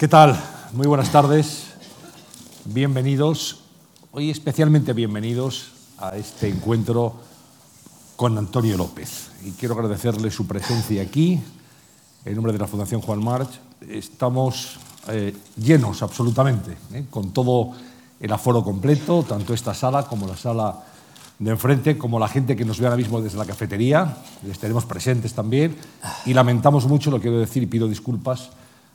¿Qué tal? Muy buenas tardes. Bienvenidos, hoy especialmente bienvenidos a este encuentro con Antonio López. Y quiero agradecerle su presencia aquí, en nombre de la Fundación Juan March. Estamos eh, llenos absolutamente, eh, con todo el aforo completo, tanto esta sala como la sala de enfrente, como la gente que nos ve ahora mismo desde la cafetería, les tenemos presentes también, y lamentamos mucho, lo quiero decir y pido disculpas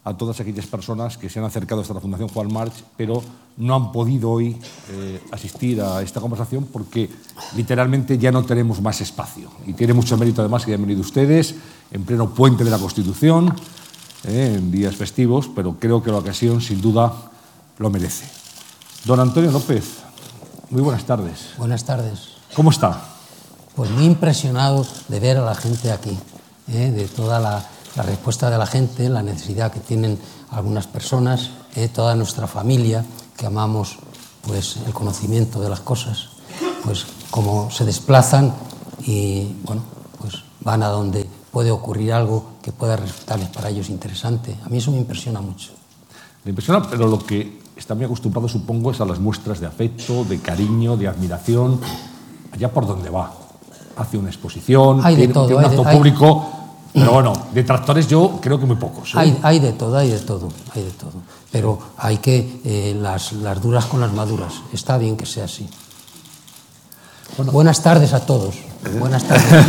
a todas aquellas personas que se han acercado hasta la Fundación Juan March, pero no han podido hoy eh, asistir a esta conversación porque literalmente ya no tenemos más espacio. Y tiene mucho mérito además que hayan venido ustedes en pleno puente de la Constitución, eh, en días festivos, pero creo que la ocasión sin duda lo merece. Don Antonio López, muy buenas tardes. Buenas tardes. ¿Cómo está? Pues muy impresionado de ver a la gente aquí, ¿eh? de toda la, la, respuesta de la gente, la necesidad que tienen algunas personas, ¿eh? toda nuestra familia, que amamos pues, el conocimiento de las cosas, pues cómo se desplazan y bueno, pues van a donde puede ocurrir algo que pueda resultarles para ellos interesante. A mí eso me impresiona mucho. Me impresiona, pero lo que está muy acostumbrado, supongo, es a las muestras de afecto, de cariño, de admiración allá por donde va. Hace una exposición, hay de tiene, todo, tiene un hay de- acto hay- público, pero bueno, detractores yo creo que muy pocos. ¿eh? Hay, hay de todo, hay de todo, hay de todo. Pero hay que eh, las, las duras con las maduras. Está bien que sea así. Buenas tardes a todos. Buenas tardes.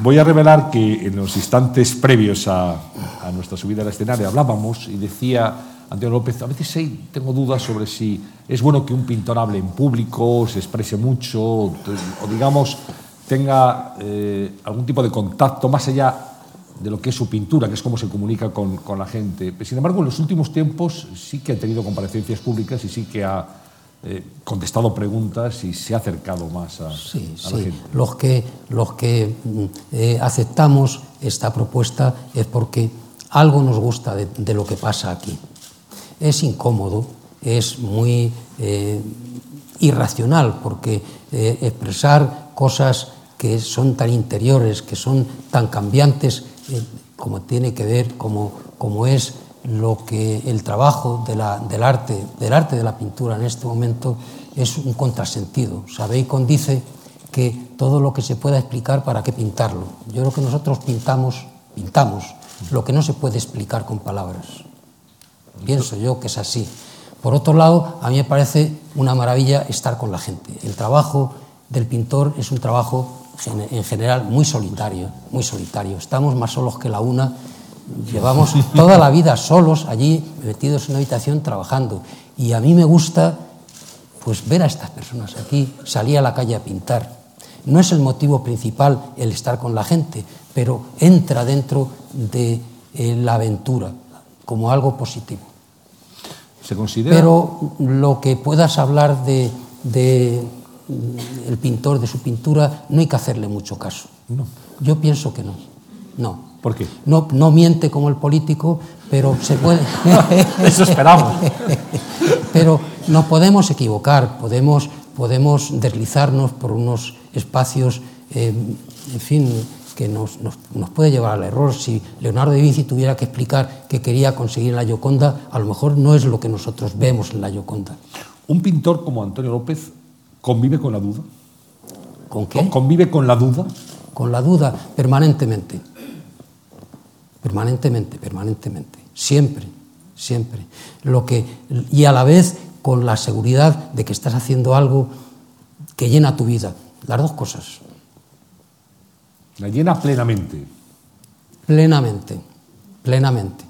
Voy a revelar que en los instantes previos a, a nuestra subida al escenario hablábamos y decía Antonio López, a veces hay- tengo dudas sobre si es bueno que un pintor hable en público, se exprese mucho, o, o digamos tenga eh, algún tipo de contacto más allá de lo que es su pintura, que es cómo se comunica con, con la gente. Sin embargo, en los últimos tiempos sí que ha tenido comparecencias públicas y sí que ha eh, contestado preguntas y se ha acercado más a, Sí, a la sí. gente. Los que, los que mm, eh, aceptamos esta propuesta es porque algo nos gusta de, de lo que pasa aquí. Es incómodo, es muy eh, irracional, porque eh, expresar cosas que son tan interiores, que son tan cambiantes, eh, como tiene que ver, como, como es lo que el trabajo de la- del arte, del arte de la pintura en este momento es un contrasentido. Sabéis, dice que todo lo que se pueda explicar, ¿para qué pintarlo? Yo creo que nosotros pintamos, pintamos lo que no se puede explicar con palabras. Pienso yo que es así. Por otro lado, a mí me parece una maravilla estar con la gente. El trabajo del pintor es un trabajo en general muy solitario, muy solitario. Estamos más solos que la una. Llevamos toda la vida solos allí, metidos en una habitación trabajando. Y a mí me gusta pues ver a estas personas aquí, salir a la calle a pintar. No es el motivo principal el estar con la gente, pero entra dentro de eh, la aventura como algo positivo. Se considera Pero lo que puedas hablar de, de, mm, el pintor, de su pintura, no hay que hacerle mucho caso. No. Yo pienso que no. No. ¿Por qué? No, no miente como el político, pero se puede. Eso esperamos. pero nos podemos equivocar, podemos, podemos deslizarnos por unos espacios, eh, en fin, que nos, nos- nos puede llevar al error. Si Leonardo da Vinci tuviera que explicar qué quería conseguir en la Gioconda, a lo mejor no es lo que nosotros vemos en la Gioconda. Un pintor como Antonio López convive con la duda. ¿Con qué? Convive con la duda. con la duda permanentemente. Permanentemente, permanentemente. Siempre, siempre. Lo que, y a la vez con la seguridad de que estás haciendo algo que llena tu vida. Las dos cosas. La llena plenamente. Plenamente, plenamente,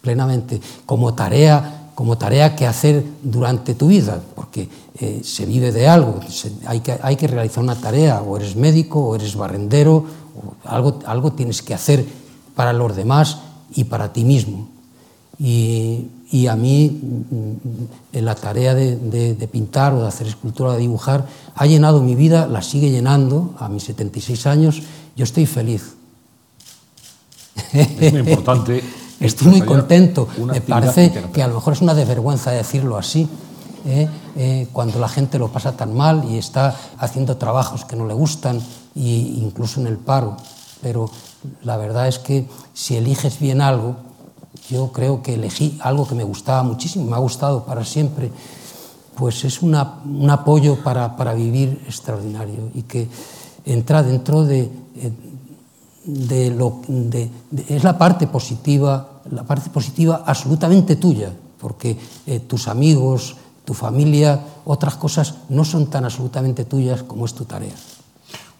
plenamente. Como tarea, como tarea que hacer durante tu vida, porque eh, se vive de algo. Se, hay, que, hay que realizar una tarea, o eres médico, o eres barrendero, o algo, algo tienes que hacer para los demás y para ti mismo. Y Y a mí en la tarea de, de, de, pintar o de hacer escultura, de dibujar, ha llenado mi vida, la sigue llenando a mis 76 años, yo estoy feliz. Es muy importante. estoy muy contento. Me parece que a lo mejor es una desvergüenza decirlo así, eh, eh, cuando la gente lo pasa tan mal y está haciendo trabajos que no le gustan, e incluso en el paro. Pero la verdad es que si eliges bien algo, yo creo que elegí algo que me gustaba muchísimo, me ha gustado para siempre, pues es una, un apoyo para, para, vivir extraordinario y que entra dentro de, eh, de lo de, de, es la parte positiva, la parte positiva absolutamente tuya, porque eh, tus amigos, tu familia, otras cosas no son tan absolutamente tuyas como es tu tarea.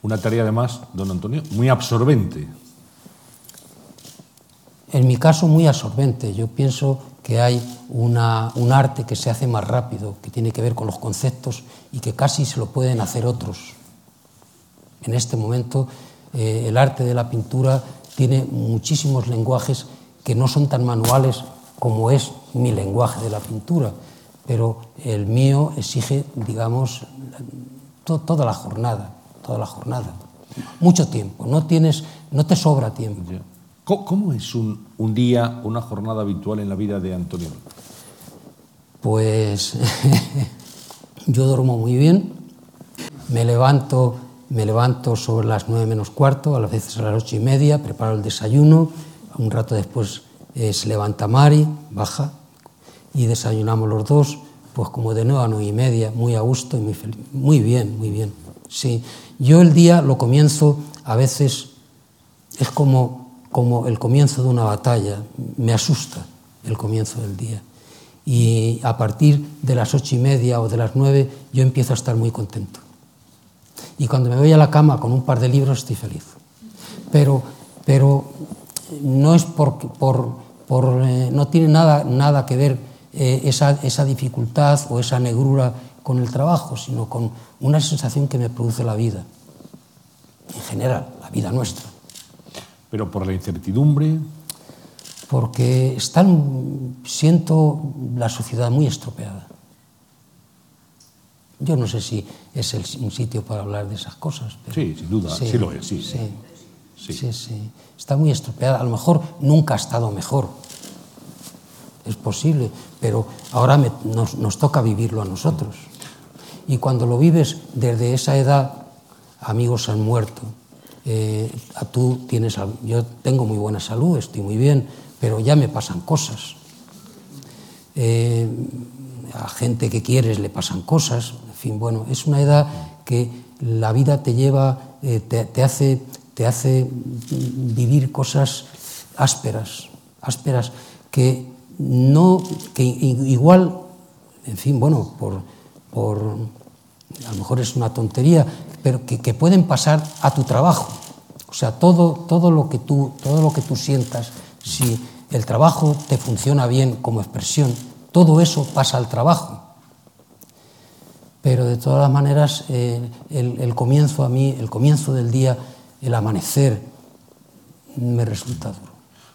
Una tarea además, don Antonio, muy absorbente. En mi caso, muy absorbente. Yo pienso que hay una, un arte que se hace más rápido, que tiene que ver con los conceptos y que casi se lo pueden hacer otros. En este momento, eh, el arte de la pintura tiene muchísimos lenguajes que no son tan manuales como es mi lenguaje de la pintura, pero el mío exige, digamos, to toda la jornada, toda la jornada. Mucho tiempo, no, tienes, no te sobra tiempo. ¿Cómo es un, día, una jornada habitual en la vida de Antonio? Pues yo duermo muy bien, me levanto, me levanto sobre las nueve menos cuarto, a veces a las ocho y media, preparo el desayuno, un rato después eh, se levanta Mari, baja, y desayunamos los dos, pues como de nueve a nueve y media, muy a gusto y muy feliz. Muy bien, muy bien. Sí, yo el día lo comienzo a veces, es como como el comienzo de una batalla. Me asusta el comienzo del día. Y a partir de las ocho y media o de las nueve yo empiezo a estar muy contento. Y cuando me voy a la cama con un par de libros estoy feliz. Pero, pero no es por, por, por eh, no tiene nada, nada que ver eh, esa, esa dificultad o esa negrura con el trabajo, sino con una sensación que me produce la vida, en general, la vida nuestra. Pero por la incertidumbre. Porque están, siento la sociedad muy estropeada. Yo no sé si es el, un sitio para hablar de esas cosas. Pero sí, sin duda, sí, sí lo es, sí. Sí, sí. sí, sí. Está muy estropeada. A lo mejor nunca ha estado mejor. Es posible, pero ahora me, nos, nos toca vivirlo a nosotros. Y cuando lo vives desde esa edad, amigos han muerto, eh, tú tienes, yo tengo muy buena salud, estoy muy bien, pero ya me pasan cosas. Eh, a gente que quieres le pasan cosas. En fin, bueno, es una edad que la vida te lleva, eh, te, te, hace, te hace vivir cosas ásperas, ásperas que no, que igual, en fin, bueno, por, por a lo mejor es una tontería, pero que, que, pueden pasar a tu trabajo. O sea, todo, todo, lo que tú, todo lo que tú sientas, si el trabajo te funciona bien como expresión, todo eso pasa al trabajo. Pero de todas las maneras, eh, el, el, comienzo a mí, el comienzo del día, el amanecer, me resulta duro.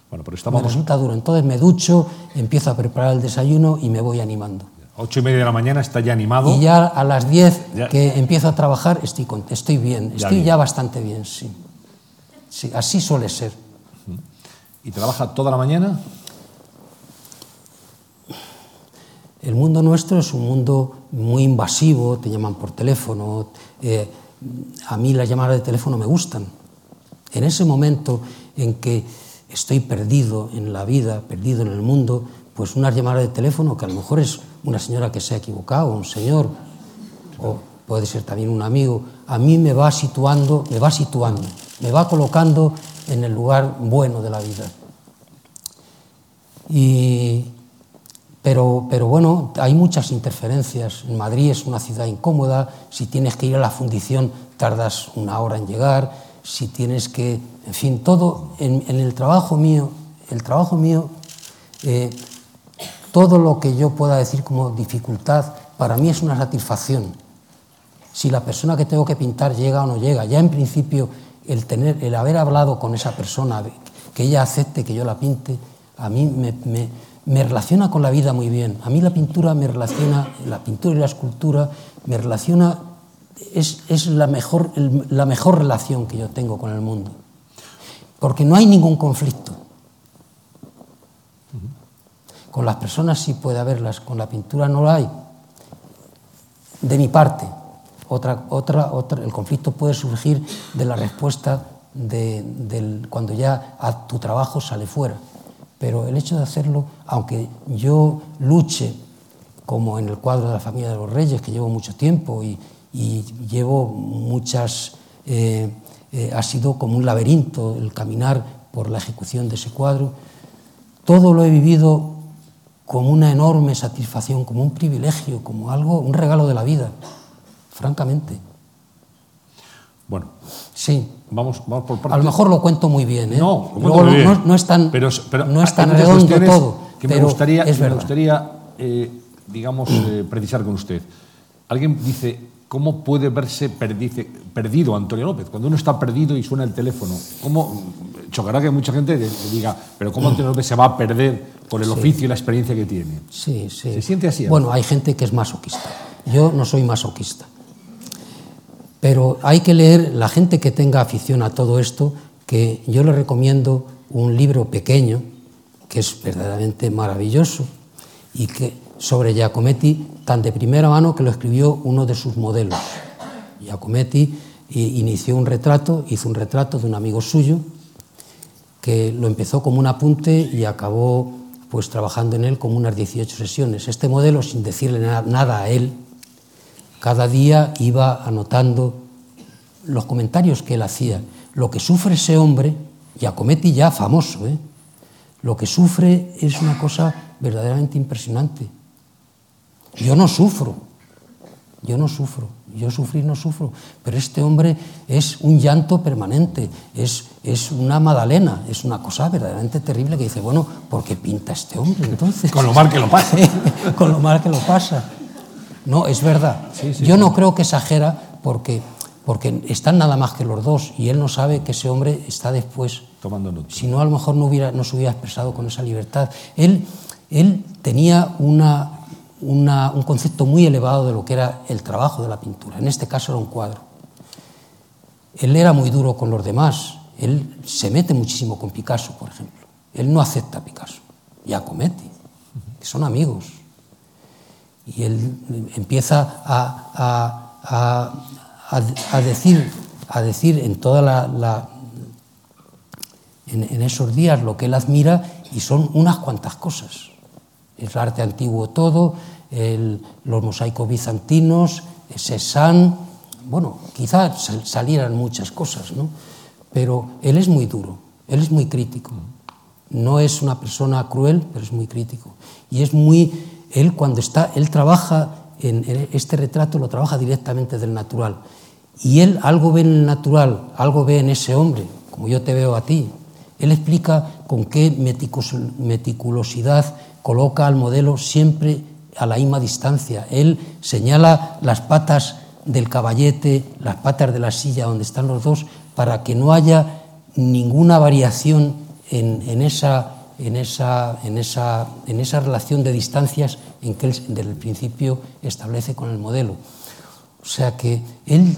Bueno, pero estamos... Me resulta duro. Entonces me ducho, empiezo a preparar el desayuno y me voy animando. Ocho y media de la mañana está ya animado. Y ya a las diez ya. que empiezo a trabajar estoy, estoy bien, ya estoy bien. ya bastante bien, sí. sí. Así suele ser. ¿Y trabaja toda la mañana? El mundo nuestro es un mundo muy invasivo, te llaman por teléfono. Eh, a mí las llamadas de teléfono me gustan. En ese momento en que estoy perdido en la vida, perdido en el mundo, pues unas llamadas de teléfono que a lo mejor es una señora que se ha equivocado, un señor, o puede ser también un amigo, a mí me va situando, me va situando, me va colocando en el lugar bueno de la vida. Y, pero, pero bueno, hay muchas interferencias. En Madrid es una ciudad incómoda, si tienes que ir a la fundición tardas una hora en llegar, si tienes que, en fin, todo en, en el trabajo mío, el trabajo mío eh, todo lo que yo pueda decir como dificultad, para mí es una satisfacción. Si la persona que tengo que pintar llega o no llega, ya en principio el, tener, el haber hablado con esa persona, que ella acepte que yo la pinte, a mí me, relaciona con la vida muy bien. A mí la pintura me relaciona, la pintura y la escultura me relaciona, es, es la, mejor, la mejor relación que yo tengo con el mundo. Porque no hay ningún conflicto. Con las personas sí puede haberlas, con la pintura no la hay. de mi parte. Otra, otra, otra, el conflicto puede surgir de la respuesta de, cuando ya tu trabajo sale fuera. Pero el hecho de hacerlo, aunque yo luche, como en el cuadro de la familia de los reyes, que llevo mucho tiempo y, y llevo muchas... Eh, eh, ha sido como un laberinto el caminar por la ejecución de ese cuadro. Todo lo he vivido como una enorme satisfacción, como un privilegio, como algo, un regalo de la vida, francamente. Bueno, sí. Vamos, vamos por partes. A lo mejor lo cuento muy bien, ¿eh? No, lo Luego, muy bien. No, no, es tan, pero, pero no es tan redondo todo. Que me pero gustaría, es que me gustaría eh, digamos, eh, precisar con usted. Alguien dice, ¿cómo puede verse perdice- perdido Antonio López? Cuando uno está perdido y suena el teléfono, ¿cómo chocará que mucha gente le- diga, pero cómo Antonio López se va a perder por el oficio y la experiencia que tiene? Sí, sí. ¿Se siente así, Bueno, hay gente que es masoquista. Yo no soy masoquista. Pero hay que leer, la gente que tenga afición a todo esto, que yo le recomiendo un libro pequeño, que es verdaderamente maravilloso, y que sobre Giacometti, tan de primera mano que lo escribió uno de sus modelos. Giacometti inició un retrato, hizo un retrato de un amigo suyo, que lo empezó como un apunte y acabó pues trabajando en él como unas 18 sesiones. Este modelo, sin decirle na- nada a él, cada día iba anotando los comentarios que él hacía. Lo que sufre ese hombre, Giacometti ya famoso, ¿eh? lo que sufre es una cosa verdaderamente impresionante. Yo no sufro, yo no sufro, yo sufrir no sufro, pero este hombre es un llanto permanente, es, es una magdalena, es una cosa verdaderamente terrible que dice, bueno, ¿por qué pinta este hombre entonces? Con lo mal que lo pasa. Con lo mal que lo pasa. No, es verdad. Sí, sí, yo sí. no creo que exagera porque, porque están nada más que los dos y él no sabe que ese hombre está después Tomando nota. si no, a lo mejor no, hubiera, no se hubiera expresado con esa libertad. Él, él tenía una, una- un concepto muy elevado de lo que era el trabajo de la pintura. En este caso era un cuadro. Él era muy duro con los demás. Él se mete muchísimo con Picasso, por ejemplo. Él no acepta a Picasso. Giacometti, que son amigos. Y él empieza a, a- a- decir, a decir en toda la- la, en esos días lo que él admira y son unas cuantas cosas. El arte antiguo todo, el- los mosaicos bizantinos, Cézanne, bueno, quizás sal- salieran muchas cosas, ¿no? Pero él es muy duro, él es muy crítico. No es una persona cruel, pero es muy crítico. Y es muy, él cuando está, él trabaja en, este retrato, lo trabaja directamente del natural. Y él algo ve en el natural, algo ve en ese hombre, como yo te veo a ti. Él explica con qué meticulosidad coloca al modelo siempre a la misma distancia. Él señala las patas del caballete, las patas de la silla donde están los dos, para que no haya ninguna variación en, esa, esa relación de distancias en que él desde el principio establece con el modelo. O sea que él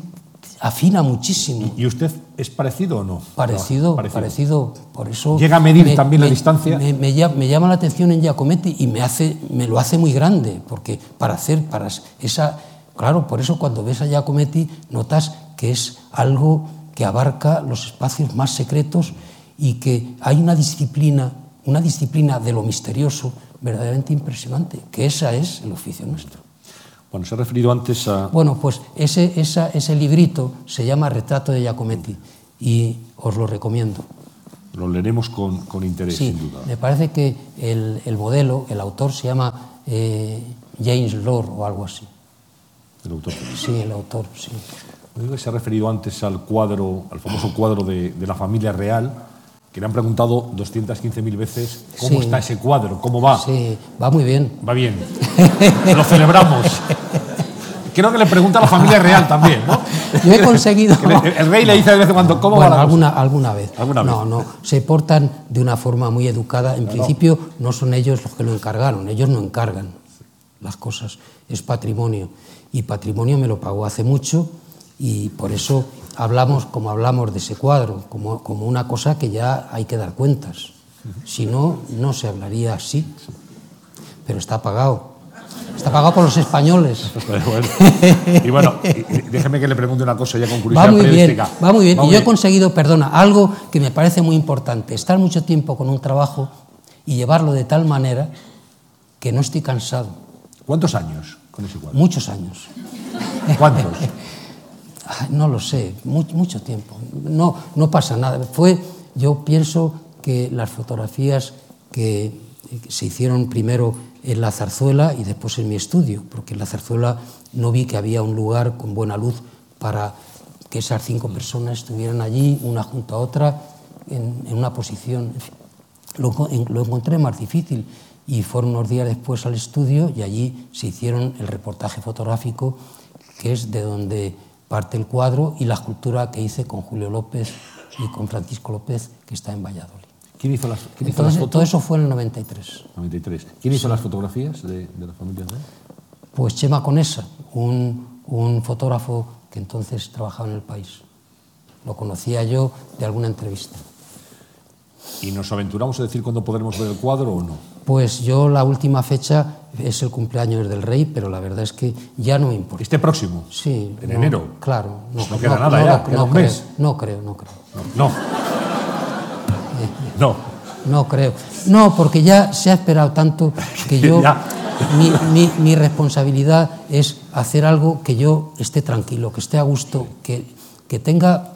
afina muchísimo. ¿Y usted es parecido o no? Parecido, No, parecido, por eso... ¿Llega a medir también la distancia? Me, me llama la atención en Giacometti y me, hace, me lo hace muy grande, porque para hacer, para esa... Claro, por eso cuando ves a Giacometti notas que es algo que abarca los espacios más secretos y que hay una disciplina, una disciplina de lo misterioso verdaderamente impresionante, que esa es el oficio nuestro. Bueno, se ha referido antes a... Bueno, pues ese, esa- ese librito se llama Retrato de Giacometti y os lo recomiendo. Lo leeremos con, con interés, Sí, sin duda. me parece que el, el modelo, el autor se llama eh, James Lord o algo así. El autor. Sí, el autor, sí. Se ha referido antes al cuadro, al famoso cuadro de, de la familia real, que le han preguntado 215.000 veces cómo Sí. está ese cuadro, cómo va. Sí, va muy bien. Va bien. Lo celebramos. Creo que le pregunta a la familia real también, ¿no? Yo he conseguido... El rey le dice de vez en cuando, ¿cómo bueno, va la cosa? alguna, alguna vez. ¿Alguna no, vez? no, se portan de una forma muy educada. En principio no son ellos los que lo encargaron, ellos no encargan las cosas, es patrimonio. Y patrimonio me lo pagó hace mucho y por eso hablamos como hablamos de ese cuadro, como, como una cosa que ya hay que dar cuentas. Si no, no se hablaría así. Pero está pagado. Está pagado por los españoles. Bueno, y bueno, y- déjeme que le pregunte una cosa ya con curiosidad Va muy bien, va muy bien. Va y muy yo he conseguido, perdona, algo que me parece muy importante, estar mucho tiempo con un trabajo y llevarlo de tal manera que no estoy cansado. ¿Cuántos años con ese cuadro? Muchos años. ¿Cuántos? Ay, No lo sé, mu- mucho tiempo. No, no pasa nada. Fue, yo pienso que las fotografías que, que se hicieron primero en la zarzuela y después en mi estudio, porque en la zarzuela no vi que había un lugar con buena luz para que esas cinco personas estuvieran allí, una junto a otra, en, una posición. Lo, lo encontré más difícil y fueron unos días después al estudio y allí se hicieron el reportaje fotográfico, que es de donde parte el cuadro y la escultura que hice con Julio López y con Francisco López, que está en Valladolid. ¿Quién hizo las, quién hizo las Entonces, fotos? todo eso fue en el 93. 93. ¿Quién hizo las fotografías de, de la familia? Pues Chema Conesa, un, un fotógrafo que entonces trabajaba en el país. Lo conocía yo de alguna entrevista. ¿Y nos aventuramos a decir cuándo podremos ver el cuadro o no? Pues yo la última fecha es el cumpleaños del rey, pero la verdad es que ya no me importa. Este próximo. Sí. En no, enero. Claro. Pues no queda nada ya, queda un creo, mes. No creo, no creo. No. No. No creo. No, porque ya se ha esperado tanto que yo. Ya. mi, mi- mi responsabilidad es hacer algo que yo esté tranquilo, que esté a gusto, que, que tenga,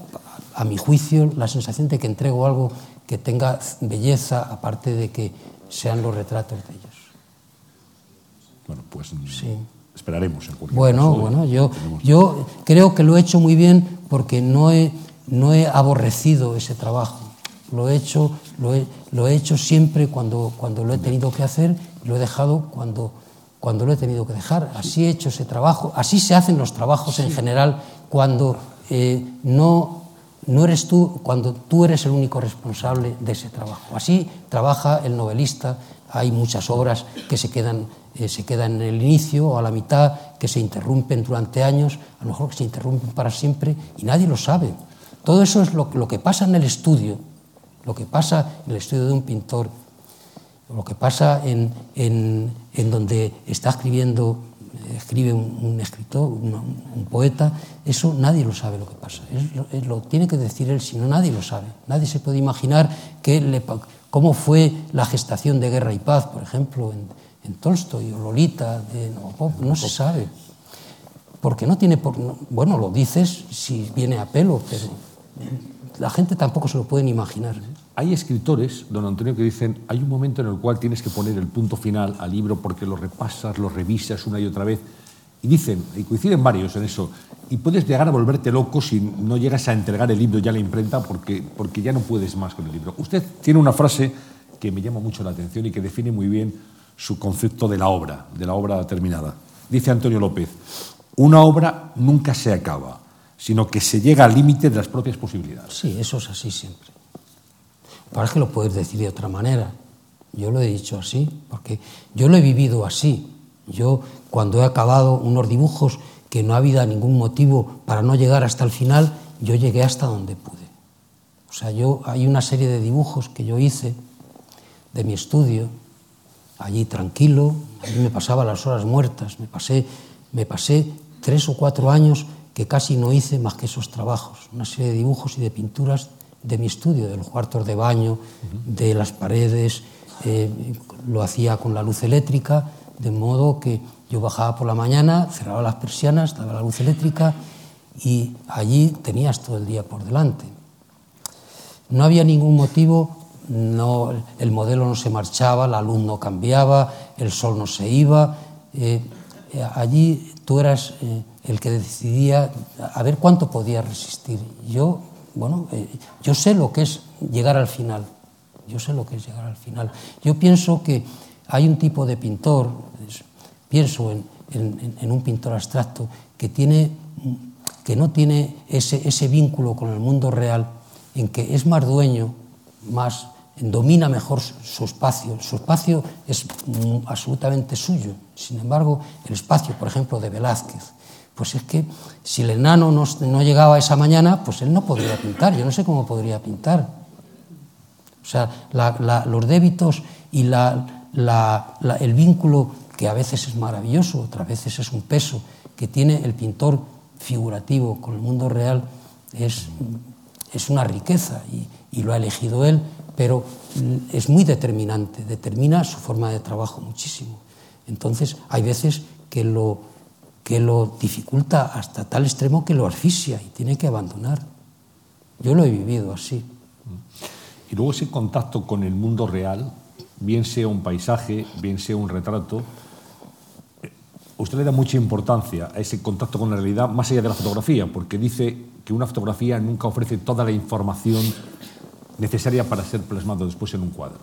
a mi juicio, la sensación de que entrego algo que tenga belleza, aparte de que sean los retratos de ellos. Bueno, pues Sí. esperaremos en cualquier Bueno, caso. bueno, yo, Tenemos- yo creo que lo he hecho muy bien porque no he, no he aborrecido ese trabajo. Lo he hecho, lo he, lo he hecho siempre cuando, cuando lo he tenido que hacer y lo he dejado cuando, cuando lo he tenido que dejar. Así he hecho ese trabajo, así se hacen los trabajos en general cuando eh, no, no eres tú, cuando tú eres el único responsable de ese trabajo. Así trabaja el novelista. Hay muchas obras que se quedan, eh, se quedan en el inicio o a la mitad, que se interrumpen durante años, a lo mejor que se interrumpen para siempre y nadie lo sabe. Todo eso es lo, lo que pasa en el estudio, lo que pasa en el estudio de un pintor, lo que pasa en, en- en donde está escribiendo, escribe un, escritor, un, poeta, eso nadie lo sabe lo que pasa. Lo, tiene que decir él, si no nadie lo sabe. Nadie se puede imaginar qué le cómo fue la gestación de Guerra y Paz, por ejemplo, en, en Tolstoy o Lolita de no se sabe. Porque no tiene por. no- bueno, lo dices si viene a pelo, pero la gente tampoco se lo pueden imaginar. Hay escritores, don Antonio, que dicen, hay un momento en el cual tienes que poner el punto final al libro porque lo repasas, lo revisas una y otra vez. Y dicen, y coinciden varios en eso, y puedes llegar a volverte loco si no llegas a entregar el libro ya a la imprenta porque, porque ya no puedes más con el libro. Usted tiene una frase que me llama mucho la atención y que define muy bien su concepto de la obra, de la obra terminada. Dice Antonio López, una obra nunca se acaba, sino que se llega al límite de las propias posibilidades. Sí, eso es así siempre. Para que lo puedes decir de otra manera. Yo lo he dicho así, porque yo lo he vivido así. Yo, cuando he acabado unos dibujos que no había ningún motivo para no llegar hasta el final, yo llegué hasta donde pude. O sea, yo hay una serie de dibujos que yo hice de mi estudio, allí tranquilo. allí me pasaba las horas muertas, me pasé, me pasé tres o cuatro años que casi no hice más que esos trabajos, una serie de dibujos y de pinturas de mi estudio, de los cuartos de baño, de las paredes, eh, lo hacía con la luz eléctrica, de modo que yo bajaba por la mañana, cerraba las persianas, daba la luz eléctrica y allí tenías todo el día por delante. No había ningún motivo no, el modelo no se marchaba, la luz no cambiaba, el sol no se iba. Eh, eh, allí tú eras eh, el que decidía a ver cuánto podía resistir. Yo, bueno, eh, yo sé lo que es llegar al final. Yo sé lo que es llegar al final. Yo pienso que hay un tipo de pintor, pienso en, en, en un pintor abstracto, que, tiene, que no tiene ese, ese vínculo con el mundo real, en que es más dueño más domina mejor su, espacio. Su espacio es mm, absolutamente suyo. Sin embargo, el espacio, por ejemplo, de Velázquez, pues es que si el enano no, no llegaba esa mañana, pues él no podría pintar. Yo no sé cómo podría pintar. O sea, los débitos y el vínculo que a veces es maravilloso, otras veces es un peso, que tiene el pintor figurativo con el mundo real, es, es una riqueza y, y lo ha elegido él, pero es muy determinante, determina su forma de trabajo muchísimo. Entonces, hay veces que lo, que lo dificulta hasta tal extremo que lo asfixia y tiene que abandonar. Yo lo he vivido así. Y luego ese contacto con el mundo real, bien sea un paisaje, bien sea un retrato, usted le da mucha importancia a ese contacto con la realidad más allá de la fotografía, porque dice que una fotografía nunca ofrece toda la información necesaria para ser plasmado después en un cuadro.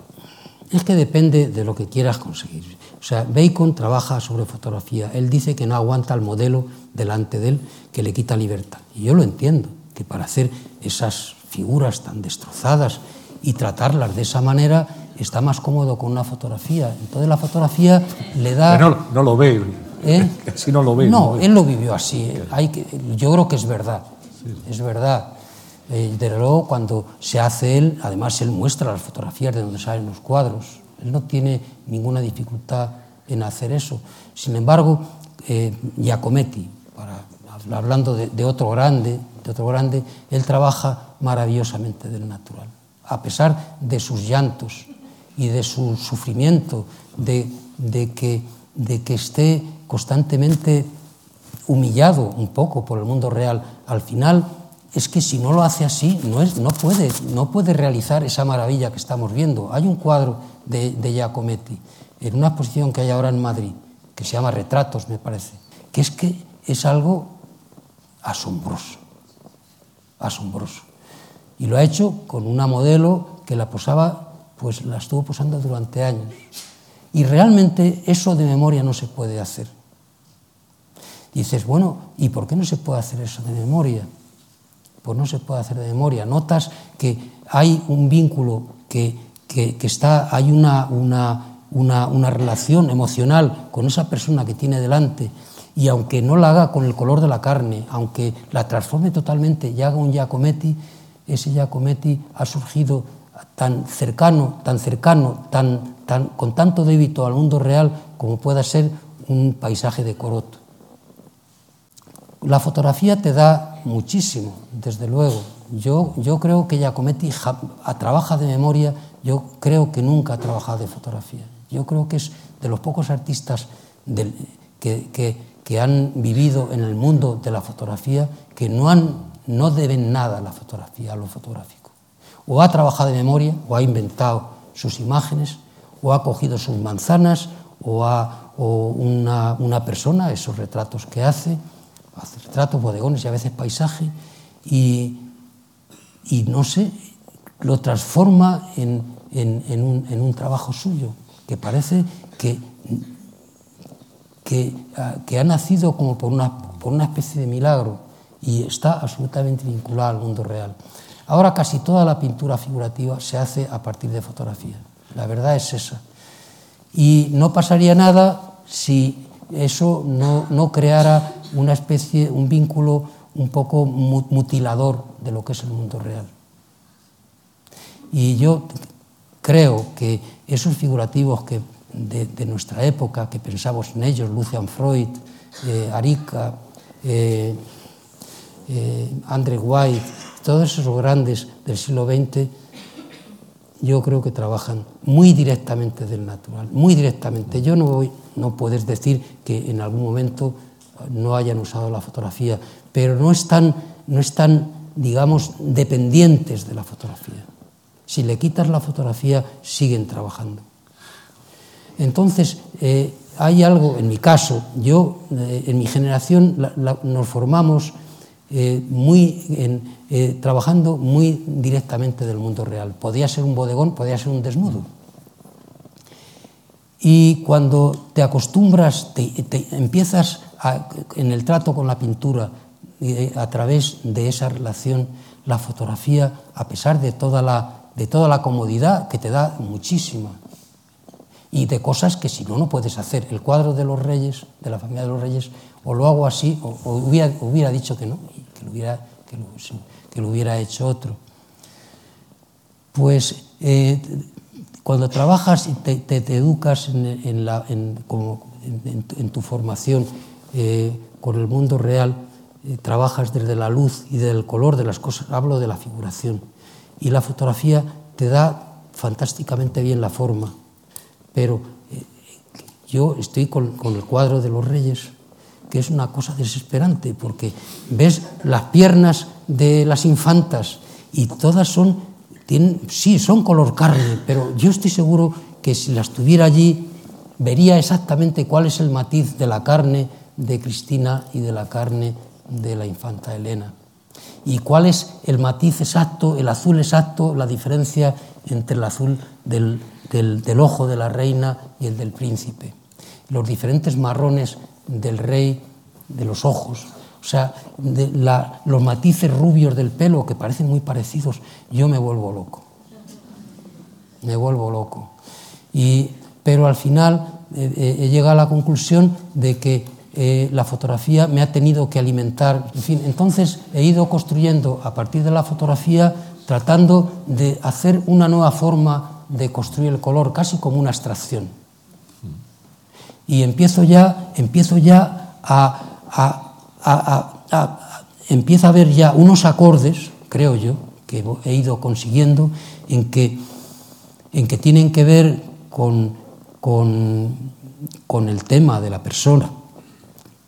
Es que depende de lo que quieras conseguir. O sea, Bacon trabaja sobre fotografía. Él dice que no aguanta el modelo delante de él, que le quita libertad. Y yo lo entiendo, que para hacer esas figuras tan destrozadas y tratarlas de esa manera está más cómodo con una fotografía. Entonces la fotografía le da... Pero no, no lo ve. ¿Eh? No lo ve. No, él lo vivió así. Hay que, yo creo que es verdad. Sí. Es verdad. Eh, desde luego, cuando se hace él, además él muestra las fotografías de donde salen los cuadros. Él no tiene ninguna dificultad en hacer eso. Sin embargo, eh, Giacometti, para, hablando de, de, otro grande, de otro grande, él trabaja maravillosamente del natural, a pesar de sus llantos y de su sufrimiento, de, de, que, de que esté constantemente humillado un poco por el mundo real. Al final, es que si no lo hace así, no, es, no, puede, no puede realizar esa maravilla que estamos viendo. Hay un cuadro de, de Giacometti en una exposición que hay ahora en Madrid, que se llama Retratos, me parece, que es que es algo asombroso, asombroso. Y lo ha hecho con una modelo que la posaba, pues la estuvo posando durante años. Y realmente eso de memoria no se puede hacer. Dices, bueno, ¿y por qué no se puede hacer eso de memoria? Pues no se puede hacer de memoria. Notas que hay un vínculo, que, que, está, hay una, una, una, una, relación emocional con esa persona que tiene delante y aunque no la haga con el color de la carne, aunque la transforme totalmente y haga un Giacometti, ese Giacometti ha surgido tan cercano, tan cercano, tan, tan, con tanto débito al mundo real como pueda ser un paisaje de Coroto. La fotografía te da muchísimo, desde luego. Yo, yo creo que Giacometti trabaja de memoria, yo creo que nunca ha trabajado de fotografía. Yo creo que es de los pocos artistas del, que, que, que, han vivido en el mundo de la fotografía que no, han, no deben nada a la fotografía, a lo fotográfico. O ha trabajado de memoria, o ha inventado sus imágenes, o ha cogido sus manzanas, o, ha, o una, una persona, esos retratos que hace retratos, bodegones y a veces paisaje, y, y no sé, lo transforma en, en, en, un, en, un, trabajo suyo, que parece que, que, ah, que ha nacido como por una, por una especie de milagro y está absolutamente vinculado al mundo real. Ahora casi toda la pintura figurativa se hace a partir de fotografía. La verdad es esa. Y no pasaría nada si eso no, no creara una especie, un vínculo un poco mutilador de lo que es el mundo real. Y yo creo que esos figurativos que de, de nuestra época, que pensamos en ellos, Lucian Freud, eh, Arica, eh, eh, Andre White, todos esos grandes del siglo XX, yo creo que trabajan muy directamente del natural, muy directamente. Yo no voy, no puedes decir que en algún momento no hayan usado la fotografía, pero no están, no están, digamos, dependientes de la fotografía. Si le quitas la fotografía, siguen trabajando. Entonces, eh, hay algo, en mi caso, yo, eh, en mi generación, la, la, nos formamos eh, muy en, eh, trabajando muy directamente del mundo real. Podía ser un bodegón, podía ser un desnudo. Y cuando te acostumbras, te, te empiezas en el trato con la pintura, eh, a través de esa relación, la fotografía, a pesar de toda la, de toda la comodidad que te da muchísima, y de cosas que si no, no puedes hacer. El cuadro de los reyes, de la familia de los reyes, o lo hago así, o, hubiera, hubiera, dicho que no, que lo hubiera, que lo hubiera hecho otro. Pues eh, cuando trabajas y te, te, te educas en, en la, en, como en, tu formación eh, con el mundo real, eh, trabajas desde la luz y del color de las cosas, hablo de la figuración. Y la fotografía te da fantásticamente bien la forma, pero eh, yo estoy con, con el cuadro de los reyes, que es una cosa desesperante, porque ves las piernas de las infantas y todas son, tienen, sí, son color carne, pero yo estoy seguro que si las tuviera allí vería exactamente cuál es el matiz de la carne de Cristina y de la carne de la infanta Elena. Y cuál es el matiz exacto, el azul exacto, la diferencia entre el azul del, del, ojo de la reina y el del príncipe. Los diferentes marrones del rey, de los ojos. O sea, de los matices rubios del pelo que parecen muy parecidos, yo me vuelvo loco. Me vuelvo loco. Y, pero al final eh, eh, he llegado a la conclusión de que eh, la fotografía me ha tenido que alimentar. En fin, entonces he ido construyendo a partir de la fotografía, tratando de hacer una nueva forma de construir el color, casi como una abstracción. Y empiezo ya, empiezo ya a, empieza a ver ya unos acordes, creo yo, que he ido consiguiendo, en que, en que tienen que ver con, con el tema de la persona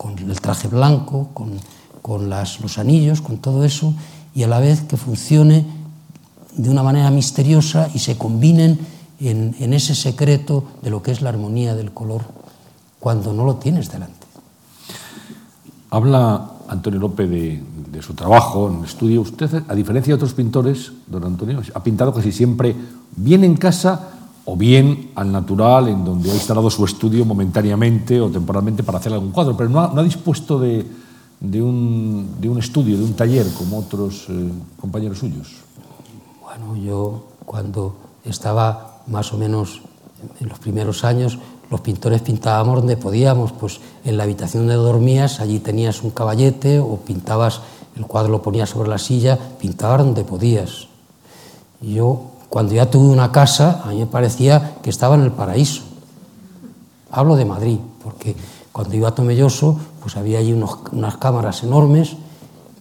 con el traje blanco, con, con los anillos, con todo eso, y a la vez que funcione de una manera misteriosa y se combinen en, en ese secreto de lo que es la armonía del color cuando no lo tienes delante. Habla Antonio López de, de, su trabajo en el estudio. Usted, a diferencia de otros pintores, don Antonio, ha pintado casi siempre bien en casa o bien al natural, en donde ha instalado su estudio momentáneamente o temporalmente para hacer algún cuadro, pero no ha, dispuesto de, de, un, de, un, estudio, de un taller como otros eh, compañeros suyos. Bueno, yo cuando estaba más o menos en los primeros años, los pintores pintábamos donde podíamos, pues en la habitación donde dormías, allí tenías un caballete o pintabas, el cuadro lo ponías sobre la silla, pintabas donde podías. Yo Cuando ya tuve una casa, a mí me parecía que estaba en el paraíso. Hablo de Madrid, porque cuando iba a Tomelloso, pues había allí unos, unas cámaras enormes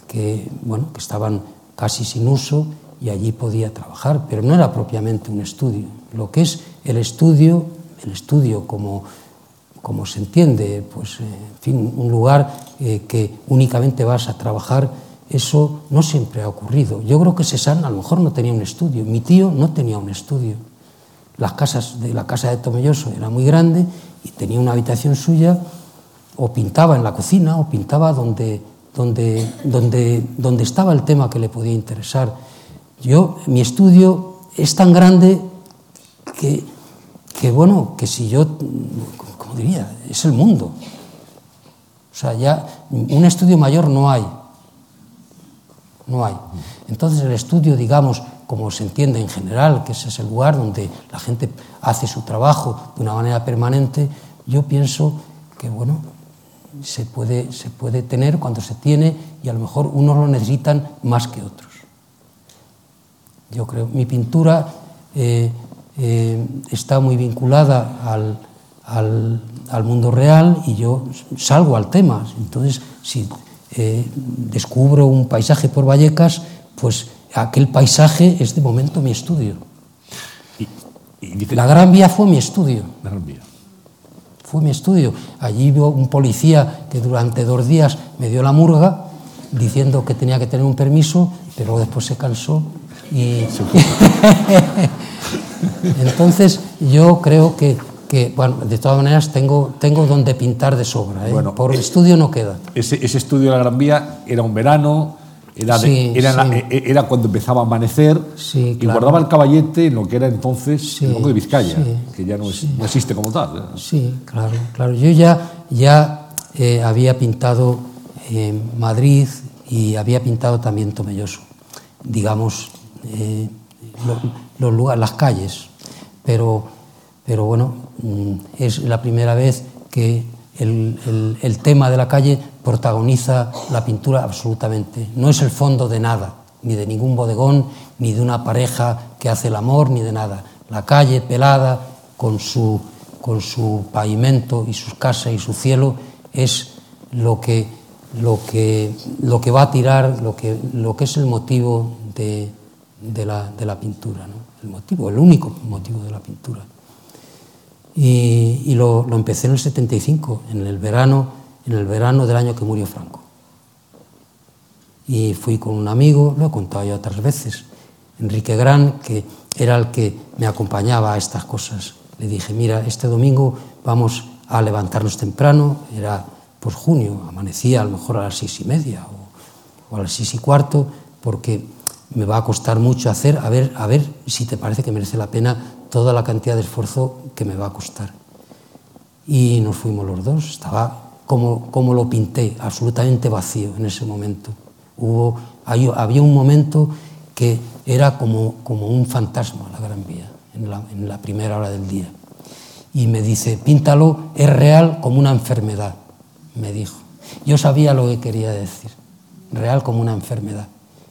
que, bueno, que estaban casi sin uso y allí podía trabajar, pero no era propiamente un estudio. Lo que es el estudio, el estudio como, como se entiende, pues, eh, en fin, un lugar eh, que únicamente vas a trabajar eso no siempre ha ocurrido. Yo creo que Cézanne a lo mejor no tenía un estudio, mi tío no tenía un estudio. Las casas de la casa de Tomelloso era muy grande y tenía una habitación suya, o pintaba en la cocina, o pintaba donde, donde, donde, donde estaba el tema que le podía interesar. Yo, mi estudio es tan grande que, que bueno, que si yo, como diría, es el mundo. O sea, ya un estudio mayor no hay no hay. Entonces el estudio, digamos, como se entiende en general, que ese es el lugar donde la gente hace su trabajo de una manera permanente, yo pienso que, bueno, se puede, se puede tener cuando se tiene y a lo mejor unos lo necesitan más que otros. Yo creo, mi pintura eh, eh, está muy vinculada al, al, al mundo real y yo salgo al tema. Entonces, si eh, descubro un paisaje por Vallecas, pues aquel paisaje es de momento mi estudio. Y, y dice... La Gran Vía fue mi estudio. La Gran Vía. Fue mi estudio. Allí hubo un policía que durante dos días me dio la murga diciendo que tenía que tener un permiso, pero después se cansó y... Entonces yo creo que que, bueno, de todas maneras tengo, tengo donde pintar de sobra. ¿eh? Bueno, Por el estudio no queda. Ese, ese, estudio de la Gran Vía era un verano, era, de, sí, era, sí. la, e, e, era, cuando empezaba a amanecer sí, y guardaba el caballete en lo que era entonces el Banco de Vizcaya, que ya no, es, no, existe como tal. ¿eh? Sí, claro, claro. Yo ya, ya eh, había pintado Madrid y había pintado también Tomelloso, digamos, eh, los lugares, las calles, pero pero bueno, mm, es la primera vez que el, tema de la calle protagoniza la pintura absolutamente. No es el fondo de nada, ni de ningún bodegón, ni de una pareja que hace el amor, ni de nada. La calle pelada con su, con su pavimento y sus casas y su cielo es lo que, lo que, lo que va a tirar, lo que, lo que es el motivo de, de, la, de la, pintura, ¿no? el motivo, el único motivo de la pintura. Y, lo, lo, empecé en el 75, en el, verano, en el verano del año que murió Franco. Y fui con un amigo, lo he contado ya otras veces, Enrique Gran, que era el que me acompañaba a estas cosas. Le dije, mira, este domingo vamos a levantarnos temprano, era pues junio, amanecía a lo mejor a las seis y media o, o a las seis y cuarto, porque me va a costar mucho hacer, a ver, a ver si te parece que merece la pena toda la cantidad de esfuerzo que me va a costar. Y nos fuimos los dos, estaba como, como lo pinté, absolutamente vacío en ese momento. Hubo, hay, había un momento que era como, como un fantasma la Gran Vía, en la, en la primera hora del día. Y me dice, píntalo, es real como una enfermedad, me dijo. Yo sabía lo que quería decir, real como una enfermedad.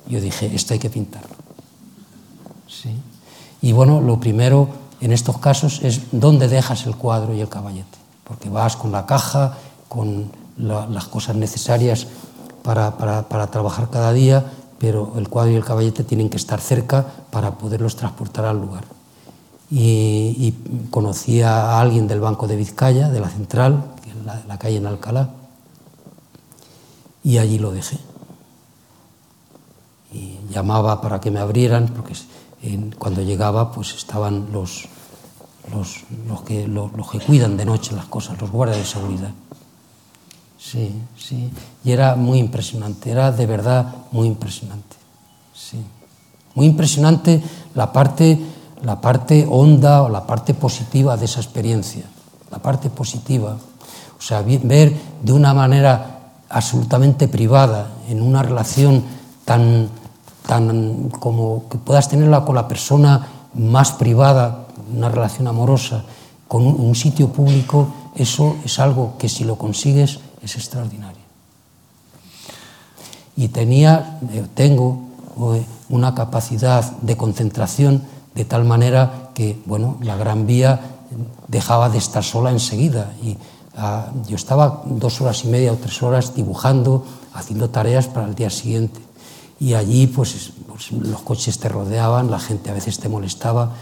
Yo dije, esto hay que pintarlo. Sí. Y bueno, lo primero en estos casos es dónde dejas el cuadro y el caballete, porque vas con la caja, con la, las cosas necesarias para, para, para, trabajar cada día, pero el cuadro y el caballete tienen que estar cerca para poderlos transportar al lugar. Y, y conocí a alguien del Banco de Vizcaya, de la Central, que la calle en Alcalá, y allí lo dejé y llamaba para que me abrieran, porque cuando llegaba pues estaban los, los, los, que, los, que cuidan de noche las cosas, los guardias de seguridad. Sí, sí, y era muy impresionante, era de verdad muy impresionante. Sí. Muy impresionante la parte, la parte honda o la parte positiva de esa experiencia, la parte positiva. O sea, ver de una manera absolutamente privada, en una relación tan, tan como que puedas tenerla con la persona más privada, una relación amorosa, con un, sitio público, eso es algo que si lo consigues es extraordinario. Y tenía, eh, tengo eh, una capacidad de concentración de tal manera que, bueno, la Gran Vía dejaba de estar sola enseguida. Y uh, yo estaba dos horas y media o tres horas dibujando, haciendo tareas para el día siguiente y allí pues, pues, los coches te rodeaban, la gente a veces te molestaba,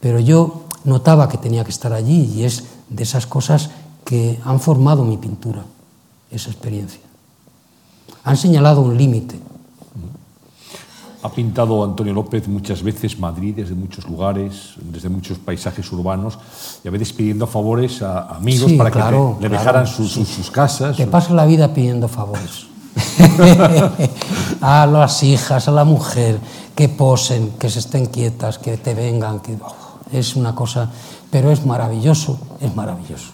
pero yo notaba que tenía que estar allí y es de esas cosas que han formado mi pintura, esa experiencia. Han señalado un límite. Ha pintado Antonio López muchas veces Madrid desde muchos lugares, desde muchos paisajes urbanos, y a veces pidiendo favores a amigos sí, para claro, que le, le claro, dejaran sus, sí. sus, sus casas. Te pasa la vida pidiendo favores. a las hijas, a la mujer, que posen, que se estén quietas, que te vengan, que oh, es una cosa, pero es maravilloso, es maravilloso.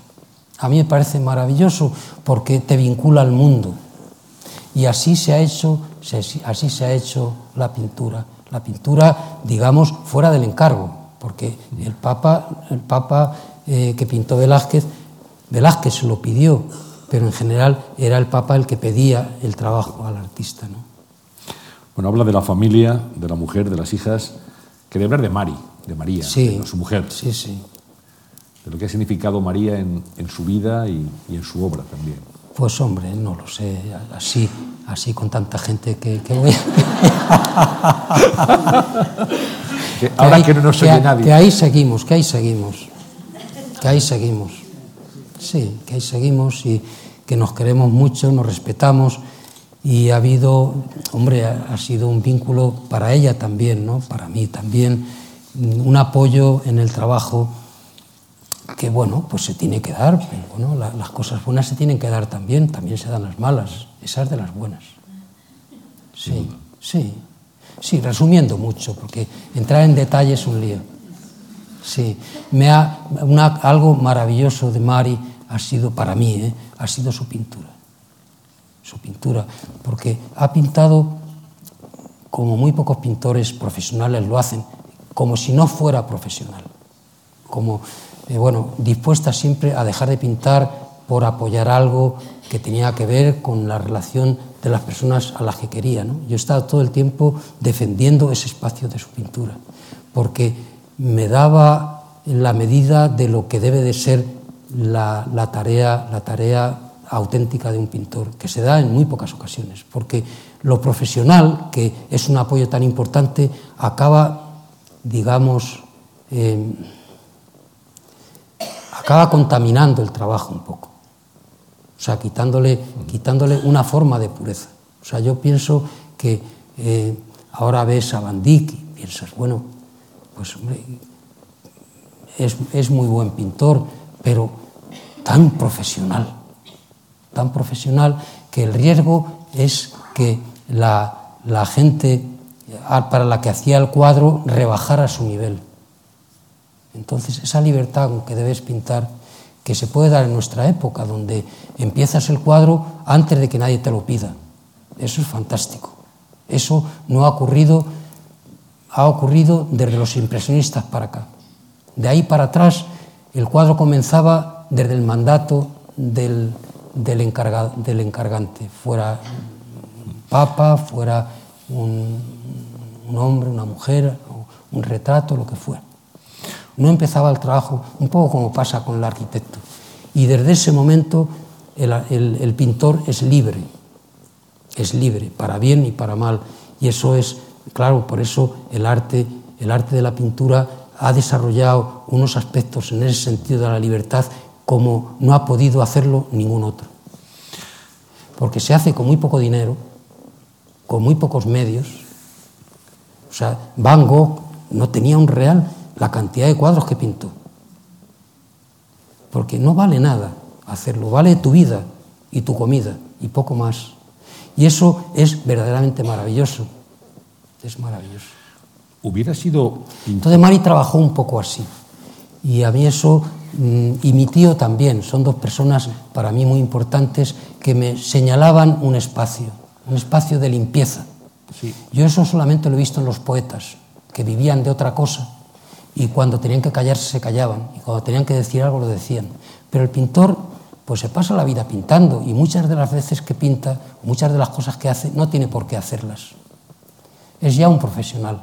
A mí me parece maravilloso porque te vincula al mundo. Y así se ha hecho, se, así se ha hecho la pintura, la pintura, digamos, fuera del encargo, porque el Papa, el Papa eh, que pintó Velázquez, Velázquez lo pidió pero en general era el Papa el que pedía el trabajo al artista. ¿no? Bueno, habla de la familia, de la mujer, de las hijas. Quería hablar de Mari, de María, sí, de su mujer. Sí, sí. De lo que ha significado María en, en su vida y, y, en su obra también. Pues hombre, no lo sé, así, así con tanta gente que, que voy que Ahora que, hay, que no nos oye que, nadie. Que ahí seguimos, que ahí seguimos, que ahí seguimos. sí, que ahí seguimos y que nos queremos mucho, nos respetamos y ha habido, hombre, ha, sido un vínculo para ella también, ¿no? Para mí también, un apoyo en el trabajo que, bueno, pues se tiene que dar, pero, las cosas buenas se tienen que dar también, también se dan las malas, esas de las buenas. Sí, sí, sí, resumiendo mucho, porque entrar en detalle es un lío. Sí, me ha, una, algo maravilloso de Mari ha sido para mí, ¿eh? ha sido su pintura. Su pintura, porque ha pintado como muy pocos pintores profesionales lo hacen, como si no fuera profesional, como, eh, bueno, dispuesta siempre a dejar de pintar por apoyar algo que tenía que ver con la relación de las personas a las que quería. ¿no? Yo he estado todo el tiempo defendiendo ese espacio de su pintura, porque me daba la medida de lo que debe de ser la, tarea, la tarea auténtica de un pintor, que se da en muy pocas ocasiones, porque lo profesional, que es un apoyo tan importante, acaba, digamos, eh, acaba contaminando el trabajo un poco, o sea, quitándole, quitándole una forma de pureza. O sea, yo pienso que eh, ahora ves a Van y piensas, bueno, pues es, es muy buen pintor, pero tan profesional, tan profesional que el riesgo es que la, la gente para la que hacía el cuadro rebajara su nivel. Entonces, esa libertad con que debes pintar, que se puede dar en nuestra época, donde empiezas el cuadro antes de que nadie te lo pida, eso es fantástico. Eso no ha ocurrido, ha ocurrido desde los impresionistas para acá. De ahí para atrás, el cuadro comenzaba desde el mandato del, del, del encargante, fuera papa, fuera un, hombre, una mujer, un retrato, lo que fuera. No empezaba el trabajo un poco como pasa con el arquitecto. Y desde ese momento el, el, el pintor es libre, es libre, para bien y para mal. Y eso es, claro, por eso el arte, el arte de la pintura ha desarrollado unos aspectos en ese sentido de la libertad como no ha podido hacerlo ningún otro. Porque se hace con muy poco dinero, con muy pocos medios. O sea, Van Gogh no tenía un real la cantidad de cuadros que pintó. Porque no vale nada hacerlo, vale tu vida y tu comida y poco más. Y eso es verdaderamente maravilloso. Es maravilloso. Hubiera sido. Entonces Mari trabajó un poco así. Y a mí eso, mm, y mi tío también, son dos personas para mí muy importantes que me señalaban un espacio, un espacio de limpieza. Sí. Yo eso solamente lo he visto en los poetas, que vivían de otra cosa y cuando tenían que callarse se callaban y cuando tenían que decir algo lo decían. Pero el pintor pues se pasa la vida pintando y muchas de las veces que pinta, muchas de las cosas que hace, no tiene por qué hacerlas. Es ya un profesional.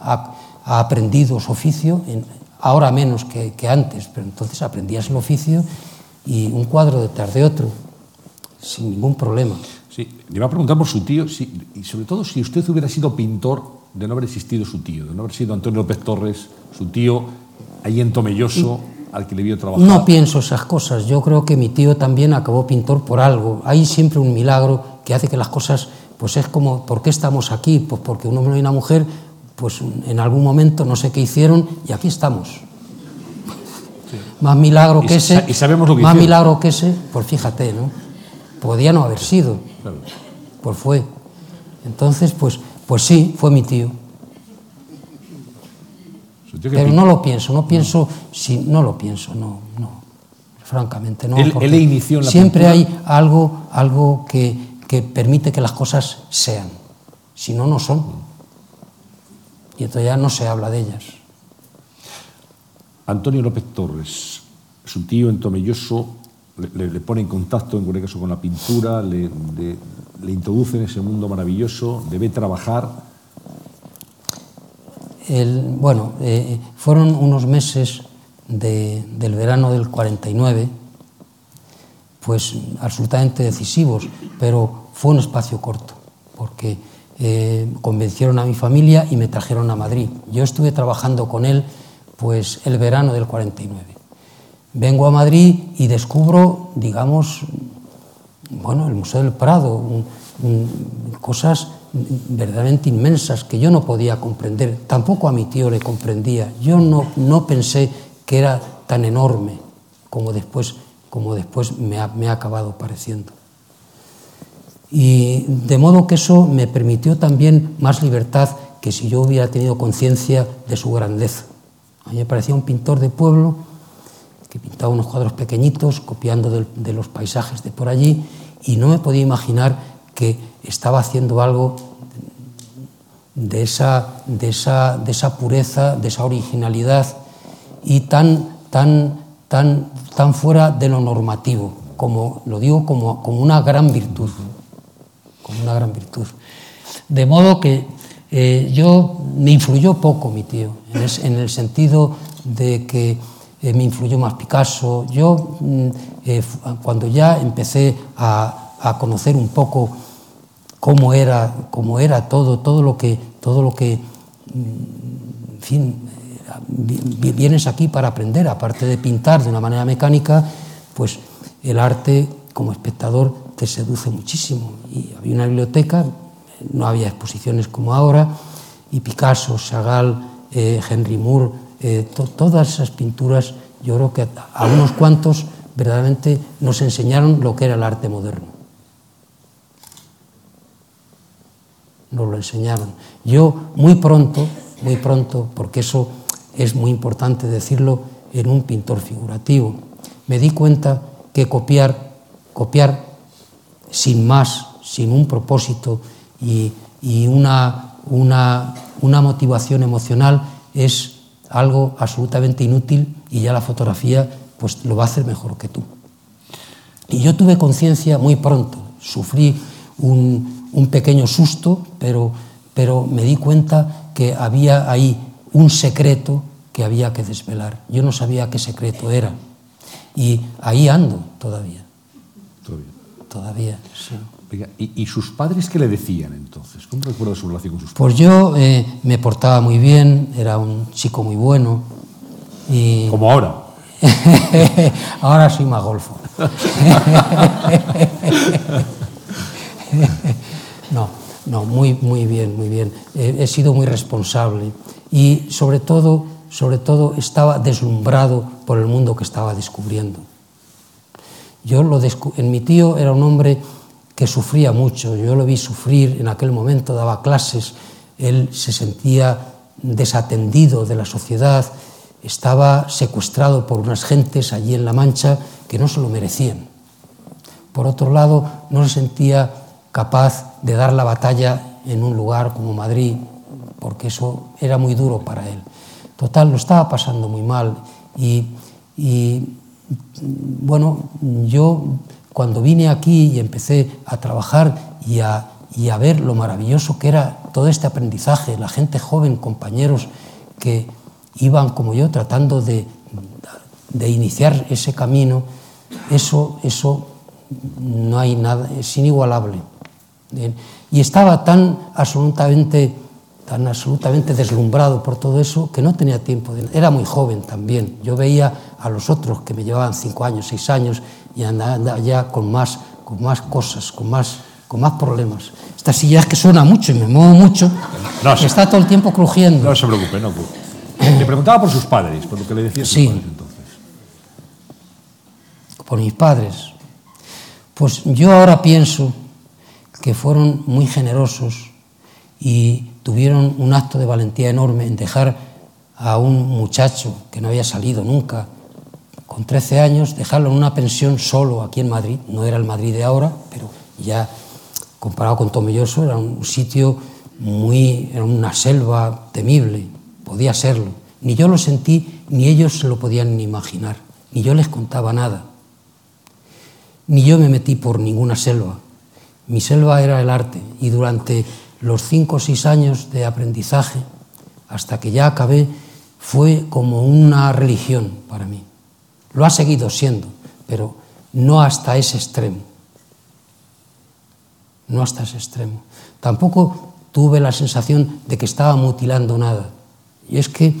Ha, ha aprendido su oficio, en, ahora menos que, que, antes, pero entonces aprendías el oficio y un cuadro detrás de otro, sin ningún problema. Sí, le iba a preguntar por su tío si, y sobre todo si usted hubiera sido pintor de no haber existido su tío, de no haber sido Antonio López Torres, su tío, ahí en Tomelloso, al que le vio trabajar. No pienso esas cosas. Yo creo que mi tío también acabó pintor por algo. Hay siempre un milagro que hace que las cosas, pues es como, ¿por qué estamos aquí? Pues porque un hombre y una mujer, pues en algún momento no sé qué hicieron y aquí estamos. Sí. Más milagro que ese. Y sabemos lo que Más hicieron. milagro que ese, pues fíjate, ¿no? Podía no haber sido. Claro. Pues fue. Entonces, pues, pues sí, fue mi tío. Pero no lo pienso, no pienso, si, no lo pienso, no, no, francamente no. Él, él inició en la siempre pintura. hay algo, algo que, que, permite que las cosas sean, si no, no son. Y entonces ya no se habla de ellas. Antonio López Torres, su tío en Tomelloso, le, le pone en contacto, en cualquier caso, con la pintura, le, le, le introduce en ese mundo maravilloso, debe trabajar el, bueno, eh, fueron unos meses de, del verano del 49, pues absolutamente decisivos, pero fue un espacio corto, porque eh, convencieron a mi familia y me trajeron a Madrid. Yo estuve trabajando con él pues el verano del 49. Vengo a Madrid y descubro, digamos, bueno, el Museo del Prado, cosas verdaderamente inmensas que yo no podía comprender, tampoco a mi tío le comprendía. Yo no, no pensé que era tan enorme como después, como después me, ha, me ha acabado pareciendo. Y de modo que eso me permitió también más libertad que si yo hubiera tenido conciencia de su grandeza. A mí me parecía un pintor de pueblo que pintaba unos cuadros pequeñitos, copiando de, de los paisajes de por allí, y no me podía imaginar que estaba haciendo algo de esa, de esa, de esa pureza, de esa originalidad y tan, tan, tan, tan fuera de lo normativo, como lo digo como, como una gran virtud, como una gran virtud. De modo que eh, yo me influyó poco mi tío, en, el sentido de que eh, me influyó más Picasso. Yo, mm, eh, cuando ya empecé a, a, conocer un poco cómo era, cómo era todo, todo lo que, todo lo que, mm, fin, vienes aquí para aprender, aparte de pintar de una manera mecánica, pues el arte como espectador te seduce muchísimo. Y había una biblioteca, no había exposiciones como ahora, y Picasso, Chagall, eh, Henry Moore, eh, to todas esas pinturas, yo creo que a unos cuantos verdaderamente nos enseñaron lo que era el arte moderno. Nos lo enseñaron. Yo muy pronto, muy pronto, porque eso es muy importante decirlo en un pintor figurativo, me di cuenta que copiar, copiar sin más, sin un propósito y, una, motivación emocional es algo absolutamente inútil y ya la fotografía pues lo va a hacer mejor que tú. Y yo tuve conciencia muy pronto, sufrí un, pequeño susto, pero, me di cuenta que había ahí un secreto que había que desvelar. Yo no sabía qué secreto era. Y ahí ando. Todavía. Todavía, sí. Oiga, ¿y, ¿y, sus padres qué le decían entonces? ¿Cómo recuerda su relación con sus padres? Pues yo eh, me portaba muy bien, era un chico muy bueno. Y... ¿Como ahora? ahora soy más golfo. no, no, muy, muy bien, muy bien. he sido muy responsable y sobre todo sobre todo estaba deslumbrado por el mundo que estaba descubriendo. Yo lo en mi tío era un hombre que sufría mucho, yo lo vi sufrir en aquel momento, daba clases, él se sentía desatendido de la sociedad, estaba secuestrado por unas gentes allí en La Mancha que no se lo merecían. Por otro lado, no se sentía capaz de dar la batalla en un lugar como Madrid, porque eso era muy duro para él. Total, lo estaba pasando muy mal y, y bueno, yo cuando vine aquí y empecé a trabajar y a, y a, ver lo maravilloso que era todo este aprendizaje, la gente joven, compañeros que iban como yo tratando de, de iniciar ese camino, eso, eso no hay nada, es inigualable. Y estaba tan absolutamente tan absolutamente deslumbrado por todo eso que no tenía tiempo. De... Era muy joven también. Yo veía a los otros que me llevaban cinco años, seis años y andaba ya con más, con más cosas, con más, con más problemas. Esta silla es que suena mucho y me muevo mucho. No. Está todo el tiempo crujiendo. No se preocupe, no. Le preguntaba por sus padres, por lo que le decía sus sí. padres entonces. Por mis padres. Pues yo ahora pienso que fueron muy generosos y tuvieron un acto de valentía enorme en dejar a un muchacho que no había salido nunca, con 13 años, dejarlo en una pensión solo aquí en Madrid. No era el Madrid de ahora, pero ya comparado con Tomelloso era un sitio muy, era una selva temible, podía serlo. Ni yo lo sentí, ni ellos se lo podían ni imaginar, ni yo les contaba nada. Ni yo me metí por ninguna selva. Mi selva era el arte y durante los cinco o seis años de aprendizaje, hasta que ya acabé, fue como una religión para mí. Lo ha seguido siendo, pero no hasta ese extremo. No hasta ese extremo. Tampoco tuve la sensación de que estaba mutilando nada. Y es que,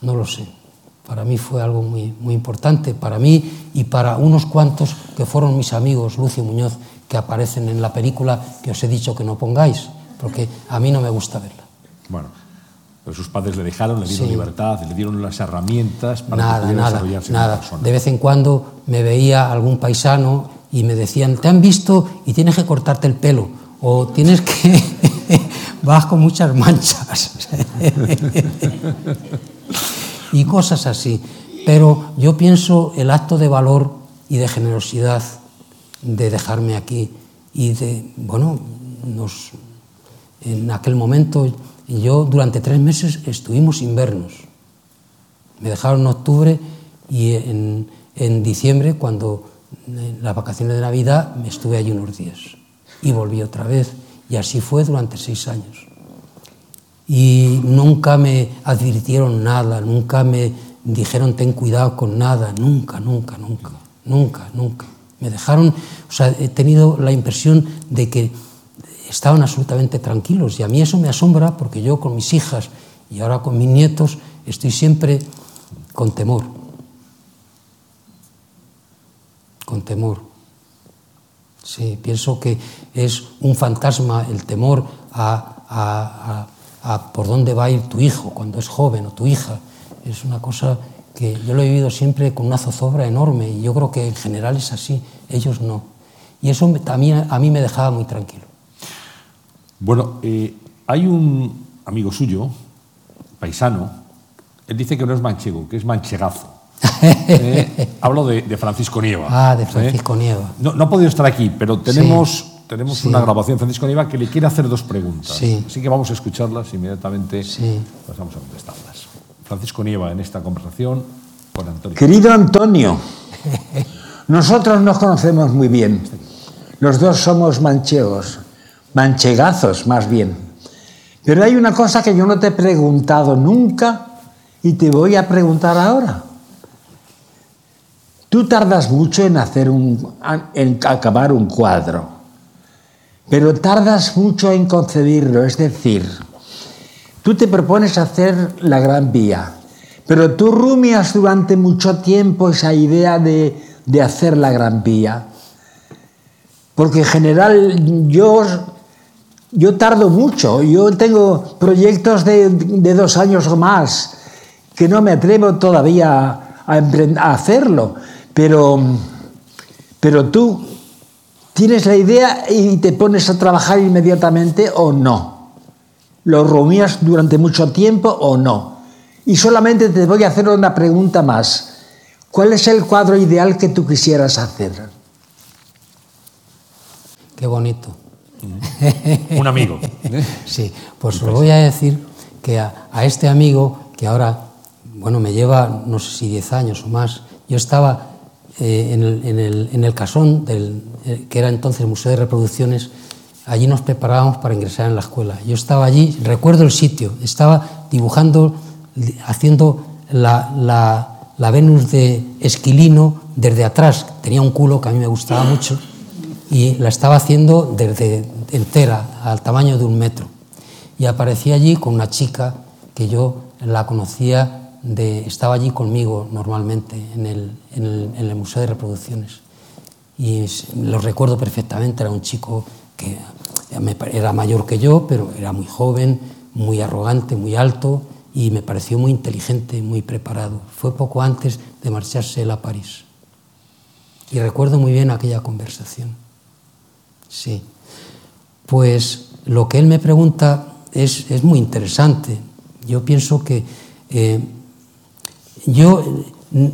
no lo sé, para mí fue algo muy, muy importante, para mí y para unos cuantos que fueron mis amigos, Lucio Muñoz que aparecen en la película que os he dicho que no pongáis, porque a mí no me gusta verla. Bueno, pero sus padres le dejaron, le dieron Sí. libertad, le dieron las herramientas para que Nada, pudiera nada, desarrollarse nada. persona. De vez en cuando me veía algún paisano y me decían, te han visto y tienes que cortarte el pelo, o tienes que... vas con muchas manchas. y cosas así. Pero yo pienso el acto de valor y de generosidad de dejarme aquí y de, bueno, nos, en aquel momento yo durante tres meses estuvimos invernos. Me dejaron en octubre y en, en diciembre, cuando en las vacaciones de Navidad, me estuve allí unos días y volví otra vez. Y así fue durante seis años. Y nunca me advirtieron nada, nunca me, dijeron ten cuidado con nada, nunca, nunca, nunca, nunca, nunca. Me dejaron, o sea, he tenido la impresión de que estaban absolutamente tranquilos y a mí eso me asombra porque yo con mis hijas y ahora con mis nietos estoy siempre con temor, con temor. Sí, pienso que es un fantasma el temor a, por dónde va a ir tu hijo cuando es joven o tu hija. Es una cosa que yo lo he vivido siempre con una zozobra enorme y yo creo que en general es así, ellos no. Y eso también a mí me dejaba muy tranquilo. Bueno, eh, hay un amigo suyo, paisano, él dice que no es manchego, que es manchegazo. Eh, hablo de, Francisco Nieva. Ah, de Francisco Nieva. No, ha podido estar aquí, pero tenemos, tenemos una grabación de Francisco Nieva que le quiere hacer dos preguntas. Así que vamos a escucharlas inmediatamente. Pasamos a contestarlas. Francisco Nieva en esta conversación con Antonio. Querido Antonio, nosotros nos conocemos muy bien. Los dos somos manchegos manchegazos más bien. Pero hay una cosa que yo no te he preguntado nunca y te voy a preguntar ahora. Tú tardas mucho en hacer un, en acabar un cuadro, pero tardas mucho en concebirlo, es decir, tú te propones hacer la Gran Vía, pero tú rumias durante mucho tiempo esa idea de, de hacer la Gran Vía. Porque en general yo yo tardo mucho, yo tengo proyectos de, dos años o más que no me atrevo todavía a, hacerlo, pero, pero tú tienes la idea y te pones a trabajar inmediatamente o no. ¿Lo rumías durante mucho tiempo o no? Y solamente te voy a hacer una pregunta más. ¿Cuál es el cuadro ideal que tú quisieras hacer? Qué bonito. Un amigo. sí, pues lo voy a decir que a, este amigo, que ahora, bueno, me lleva, no sé si 10 años o más, yo estaba eh, en, el, en, el, casón, del, eh, que era entonces el Museo de Reproducciones, allí nos preparábamos para ingresar en la escuela. Yo estaba allí, recuerdo el sitio, estaba dibujando, haciendo la, la, la Venus de Esquilino desde atrás, tenía un culo que a mí me gustaba mucho y la estaba haciendo desde entera, al tamaño de un metro. Y aparecí allí con una chica que yo la conocía, estaba allí conmigo normalmente en el, en el, Museo de Reproducciones. Y lo recuerdo perfectamente, era un chico que era mayor que yo, pero era muy joven, muy arrogante, muy alto y me pareció muy inteligente, muy preparado. Fue poco antes de marcharse él a París. Y recuerdo muy bien aquella conversación. Sí. Pues lo que él me pregunta es, muy interesante. Yo pienso que eh, yo mm,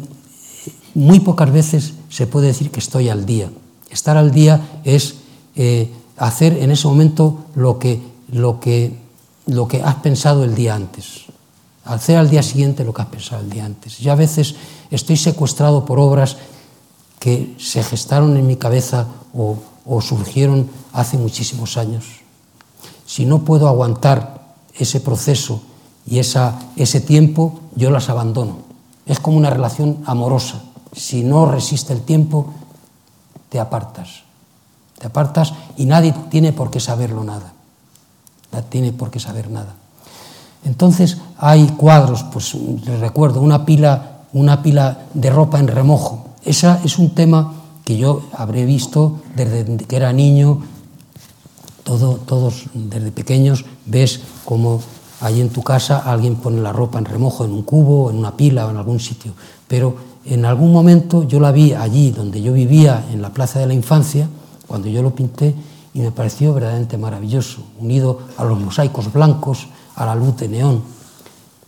muy pocas veces se puede decir que estoy al día. Estar al día es eh, hacer en ese momento lo que, lo, que, lo que has pensado el día antes. Hacer al día siguiente lo que has pensado el día antes. Yo a veces estoy secuestrado por obras que se gestaron en mi cabeza o, o surgieron hace muchísimos años. Si no puedo aguantar ese proceso y esa, ese tiempo, yo las abandono. Es como una relación amorosa. Si no resiste el tiempo, te apartas. Te apartas y nadie tiene por qué saberlo nada. Nadie tiene por qué saber nada. Entonces hay cuadros, pues les recuerdo, una pila, una pila de ropa en remojo. Esa es un tema que yo habré visto desde que era niño. Todo, todos desde pequeños ves cómo allí en tu casa alguien pone la ropa en remojo, en un cubo, en una pila o en algún sitio. Pero en algún momento yo la vi allí donde yo vivía, en la Plaza de la Infancia, cuando yo lo pinté, y me pareció verdaderamente maravilloso, unido a los mosaicos blancos a la luz de neón.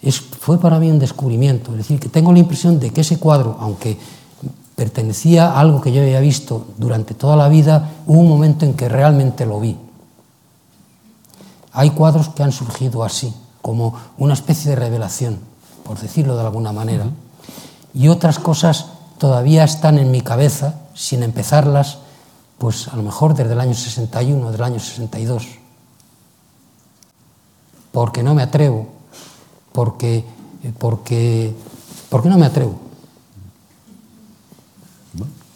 Es, fue para mí un descubrimiento, es decir, que tengo la impresión de que ese cuadro, aunque pertenecía a algo que yo había visto durante toda la vida, hubo un momento en que realmente lo vi. Hay cuadros que han surgido así, como una especie de revelación, por decirlo de alguna manera, y otras cosas todavía están en mi cabeza, sin empezarlas, pues a lo mejor desde el año 61, del año 62, porque no me atrevo, porque, porque Porque no me atrevo.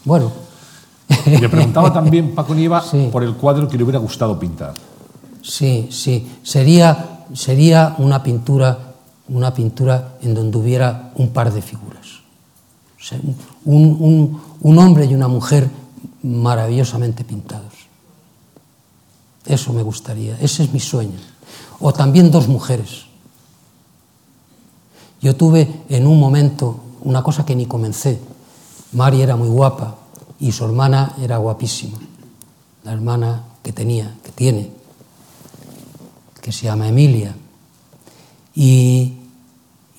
Bueno. Le preguntaba también Paco Nieva Sí. por el cuadro que le hubiera gustado pintar. Sí, sí. Sería, sería una pintura, una pintura en donde hubiera un par de figuras. O sea, un, un- un hombre y una mujer maravillosamente pintados. Eso me gustaría, ese es mi sueño. O también dos mujeres. Yo tuve en un momento una cosa que ni comencé. Mari era muy guapa y su hermana era guapísima. La hermana que tenía, que tiene, que se llama Emilia. Y,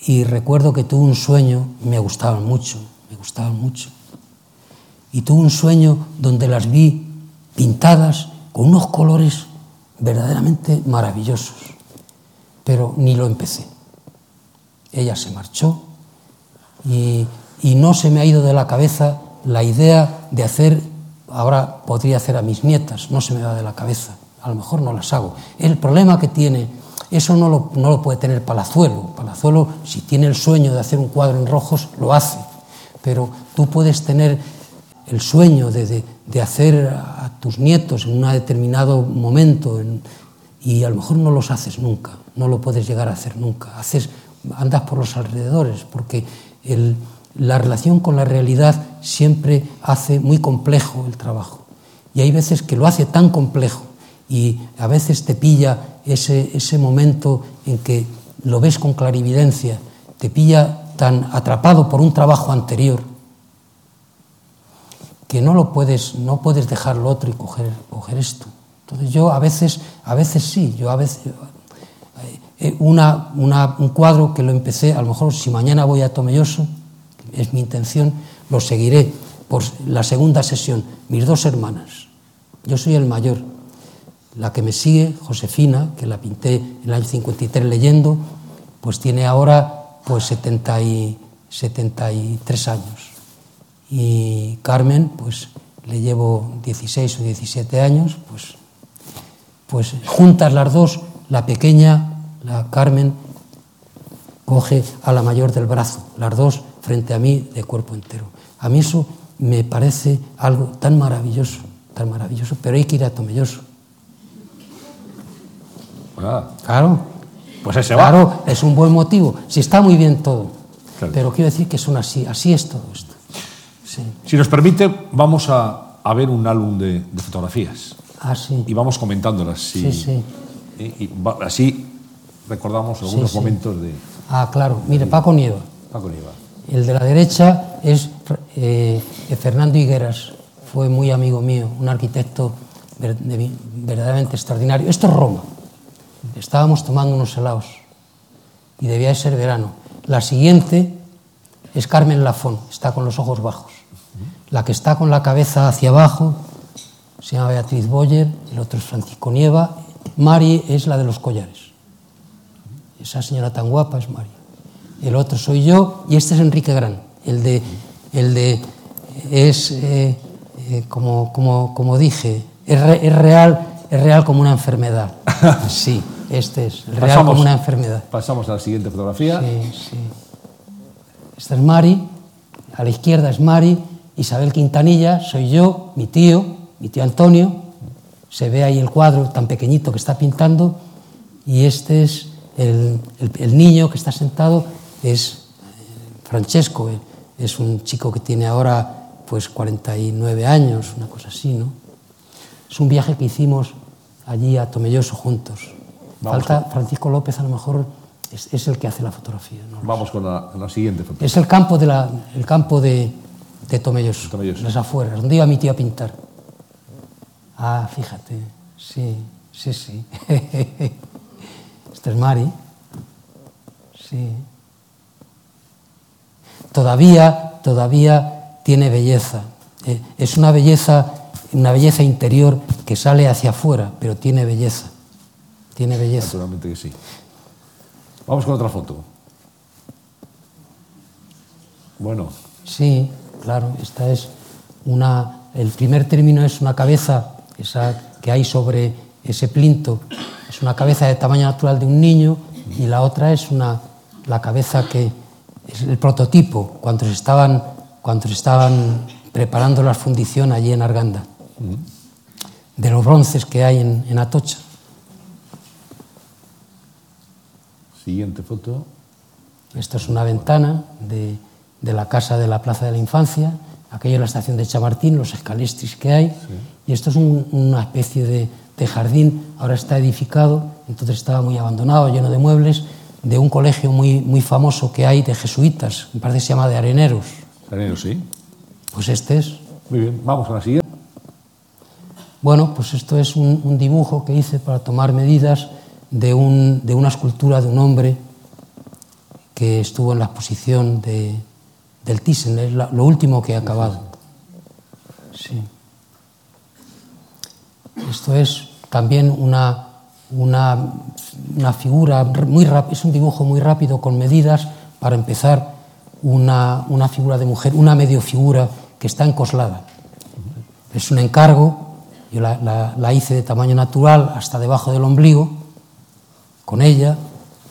y recuerdo que tuve un sueño, me gustaban mucho, me gustaban mucho. Y tuve un sueño donde las vi pintadas con unos colores verdaderamente maravillosos. Pero ni lo empecé. Ella se marchó y, y no se me ha ido de la cabeza la idea de hacer, ahora podría hacer a mis nietas, no se me va de la cabeza, a lo mejor no las hago. El problema que tiene, eso no lo, no lo puede tener Palazuelo. Palazuelo, si tiene el sueño de hacer un cuadro en rojos, lo hace. Pero tú puedes tener el sueño de, de, de, hacer a tus nietos en un determinado momento en, y a lo mejor no los haces nunca, no lo puedes llegar a hacer nunca. Haces, andas por los alrededores porque el, la relación con la realidad siempre hace muy complejo el trabajo. Y hay veces que lo hace tan complejo y a veces te pilla ese, ese momento en que lo ves con clarividencia, te pilla tan atrapado por un trabajo anterior que no lo puedes, no puedes dejar lo otro y coger, coger esto. Entonces yo a veces, a veces sí, yo a veces eh, una, una- un cuadro que lo empecé, a lo mejor si mañana voy a Tomelloso, es mi intención, lo seguiré por la segunda sesión, mis dos hermanas. Yo soy el mayor. La que me sigue, Josefina, que la pinté en el año 53 leyendo, pues tiene ahora pues 70 y, 73 años. Y Carmen, pues le llevo 16 o 17 años, pues, pues juntas las dos, la pequeña, la Carmen, coge a la mayor del brazo, las dos frente a mí de cuerpo entero. A mí eso me parece algo tan maravilloso, tan maravilloso, pero hay que ir a Tomelloso. Ah, Claro, pues ese va. claro, es un buen motivo. Si está muy bien todo, Claro. pero quiero decir que son así, así es todo esto. Sí. Si nos permite, vamos a, a ver un álbum de, de fotografías Ah, sí. y vamos comentándolas. Sí, sí. Y, y va- así recordamos algunos sí. momentos de Ah, claro. Mire, Paco Nieva. Paco Nieva. El de la derecha es eh, Fernando Higueras, fue muy amigo mío, un arquitecto ver- de- verdaderamente extraordinario. Esto es Roma. Estábamos tomando unos helados y debía de ser verano. La siguiente es Carmen Lafón, está con los ojos bajos. La que está con la cabeza hacia abajo se llama Beatriz Boyer, el otro es Francisco Nieva. Mari es la de los collares. Esa señora tan guapa es Mari. El otro soy yo y este es Enrique Gran. El de, el de es, eh, eh, como, como, como dije, es, re- es real, es real como una enfermedad. Sí, este es, real como una enfermedad. pasamos a la siguiente fotografía. Sí, sí. Esta es Mari, a la izquierda es Mari, Isabel Quintanilla, soy yo, mi tío, mi tío Antonio. Se ve ahí el cuadro tan pequeñito que está pintando. Y este es el, el- el niño que está sentado, es eh, Francesco, eh, es un chico que tiene ahora pues 49 años, una cosa así, ¿no? Es un viaje que hicimos allí a Tomelloso juntos. Vamos Falta Francisco López, a lo mejor es, es el que hace la fotografía. ¿no? Vamos con la, la siguiente fotografía. Es el campo de, la, el campo de, de Tomelloso, Tomelloso. las afueras, donde iba mi tío a pintar. Ah, fíjate, sí, sí, sí. Este es Mari. Sí. Todavía, todavía tiene belleza. Eh, es una belleza, una belleza interior que sale hacia afuera, pero tiene belleza. Tiene belleza. Naturalmente que sí. Vamos con otra foto. Bueno, Sí, claro, esta es una. El primer término es una cabeza esa que hay sobre ese plinto, es una cabeza de tamaño natural de un niño y la otra es una, la cabeza que, es el prototipo cuando se estaban, cuando se estaban preparando la fundición allí en Arganda, de los bronces que hay en, en Atocha. Siguiente foto. Esta es una ventana de, de, la casa de la Plaza de la Infancia, aquella es la estación de Chamartín, los escalestris que hay, sí. y esto es un, una especie de, de, jardín, ahora está edificado, entonces estaba muy abandonado, lleno de muebles, de un colegio muy, muy famoso que hay de jesuitas, me parece que se llama de Areneros. Areneros, sí. Pues este es. Muy bien, vamos a la siguiente. Bueno, pues esto es un, un dibujo que hice para tomar medidas de, un, de, una escultura de un hombre que estuvo en la exposición de, del Thyssen, es lo último que he acabado. Sí. Esto es también una, una, figura muy rápida, es un dibujo muy rápido con medidas para empezar una, una figura de mujer, una medio figura que está encoslada. Es un encargo, yo la, la hice de tamaño natural hasta debajo del ombligo, con ella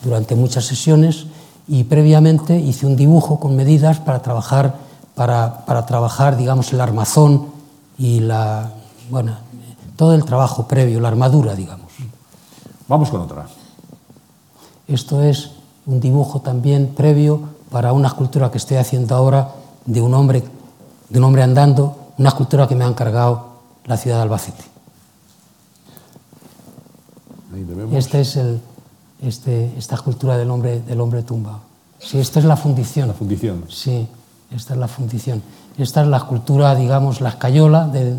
durante muchas sesiones y previamente hice un dibujo con medidas para trabajar, para, para trabajar digamos, el armazón y la, bueno, todo el trabajo previo, la armadura, digamos. Vamos con otra. Esto es un dibujo también previo para una escultura que estoy haciendo ahora de un hombre, de un hombre andando, una escultura que me ha encargado la ciudad de Albacete. Este es el, este, esta escultura del hombre, del hombre tumbado. Sí, esta es la fundición. La fundición. Sí, esta es la fundición. Esta es la escultura, digamos, la escayola de,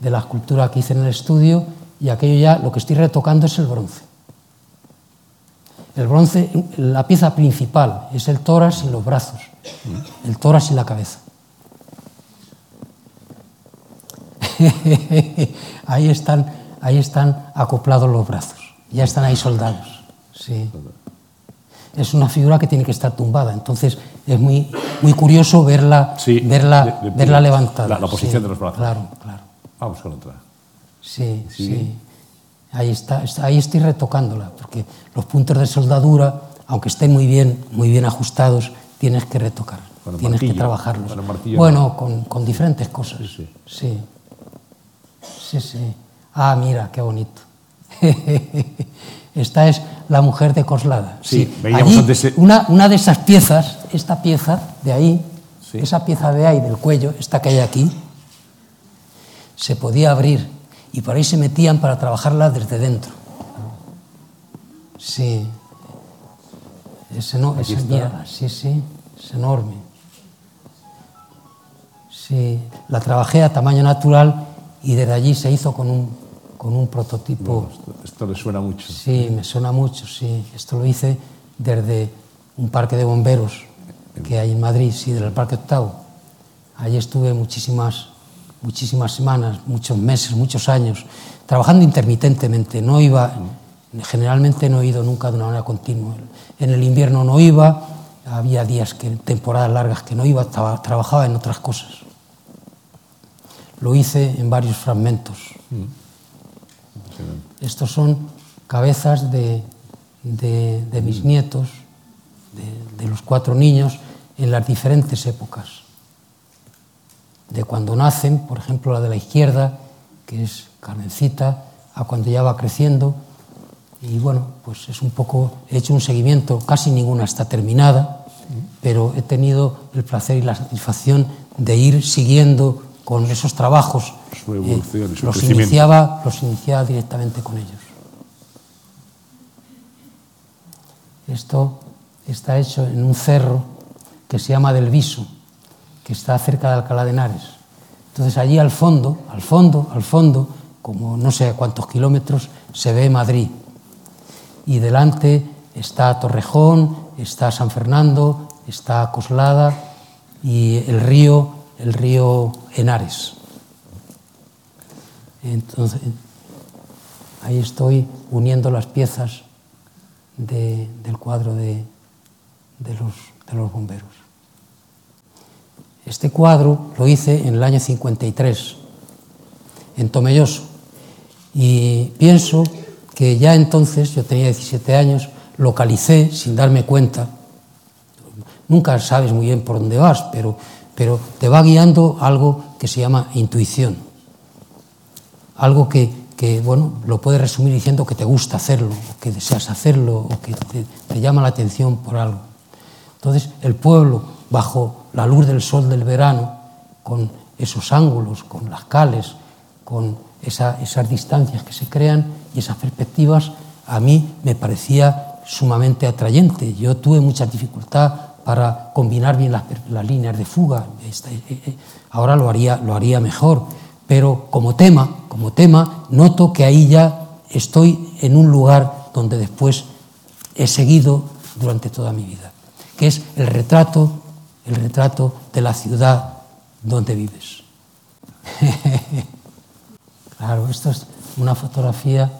de la escultura que hice en el estudio y aquello ya, lo que estoy retocando es el bronce. El bronce, la pieza principal es el tórax y los brazos, el tórax y la cabeza. ahí, están, ahí están acoplados los brazos, ya están ahí soldados. Sí. Es una figura que tiene que estar tumbada, entonces es muy, muy curioso verla, sí, verla, de, de, verla levantada. La, la posición sí, de los brazos. Claro, claro. Vamos con otra. Sí, sí, sí. Ahí, está, está, ahí estoy retocándola, porque los puntos de soldadura, aunque estén muy bien, muy bien ajustados, tienes que retocar, bueno, tienes martillo, que trabajarlos. Bueno, martillo, bueno con, con, diferentes cosas. Sí sí. sí, sí. Ah, mira, qué bonito. Esta es la mujer de Coslada. Sí, veíamos Allí, antes, una, una de esas piezas, esta pieza de ahí, Sí. esa pieza de ahí del cuello, esta que hay aquí, se podía abrir y por ahí se metían para trabajarla desde dentro. Sí. Es, eno- es- Aquí está. mírala, sí, sí, es enorme. Sí, la trabajé a tamaño natural y desde allí se hizo con un, con un prototipo. Esto, esto le suena mucho. Sí, me suena mucho, sí. Esto lo hice desde un parque de bomberos que hay en Madrid, sí, del Parque Octavo. Allí estuve muchísimas, muchísimas semanas, muchos meses, muchos años, trabajando intermitentemente. No iba, generalmente no he ido nunca de una manera continua. En el invierno no iba, había días que, temporadas largas que no iba, traba- trabajaba en otras cosas. Lo hice en varios fragmentos. Estos son cabezas de, de- de mis nietos, de, de los cuatro niños, en las diferentes épocas. De cuando nacen, por ejemplo, la de la izquierda, que es Carmencita, a cuando ya va creciendo. Y bueno, pues es un poco, he hecho un seguimiento, casi ninguna está terminada, pero he tenido el placer y la satisfacción de ir siguiendo con esos trabajos. Su evolución y su los crecimiento. iniciaba, los iniciaba directamente con ellos. Esto está hecho en un cerro que se llama Del Viso, que está cerca de Alcalá de Henares. Entonces allí al fondo, al fondo, al fondo, como no sé a cuántos kilómetros, se ve Madrid. Y delante está Torrejón, está San Fernando, está Coslada y el río, el río Henares. Entonces, ahí estoy uniendo las piezas de- del cuadro de, de los, de los bomberos. Este cuadro lo hice en el año 53, en Tomelloso, y pienso que ya entonces, yo tenía 17 años, localicé, sin darme cuenta, nunca sabes muy bien por dónde vas, pero, pero te va guiando algo que se llama intuición. Algo que, que, bueno, lo puedes resumir diciendo que te gusta hacerlo, que deseas hacerlo, o que te, llama la atención por algo. Entonces, el pueblo, bajo la luz del sol del verano, con esos ángulos, con las cales, con esa, esas distancias que se crean y esas perspectivas, a mí me parecía sumamente atrayente. Yo tuve mucha dificultad para combinar bien las, las líneas de fuga. Eh, eh, ahora lo haría, lo haría mejor, pero como tema, como tema, noto que ahí ya estoy en un lugar donde después he seguido durante toda mi vida, que es el retrato, el retrato de la ciudad donde vives. claro, esto es una fotografía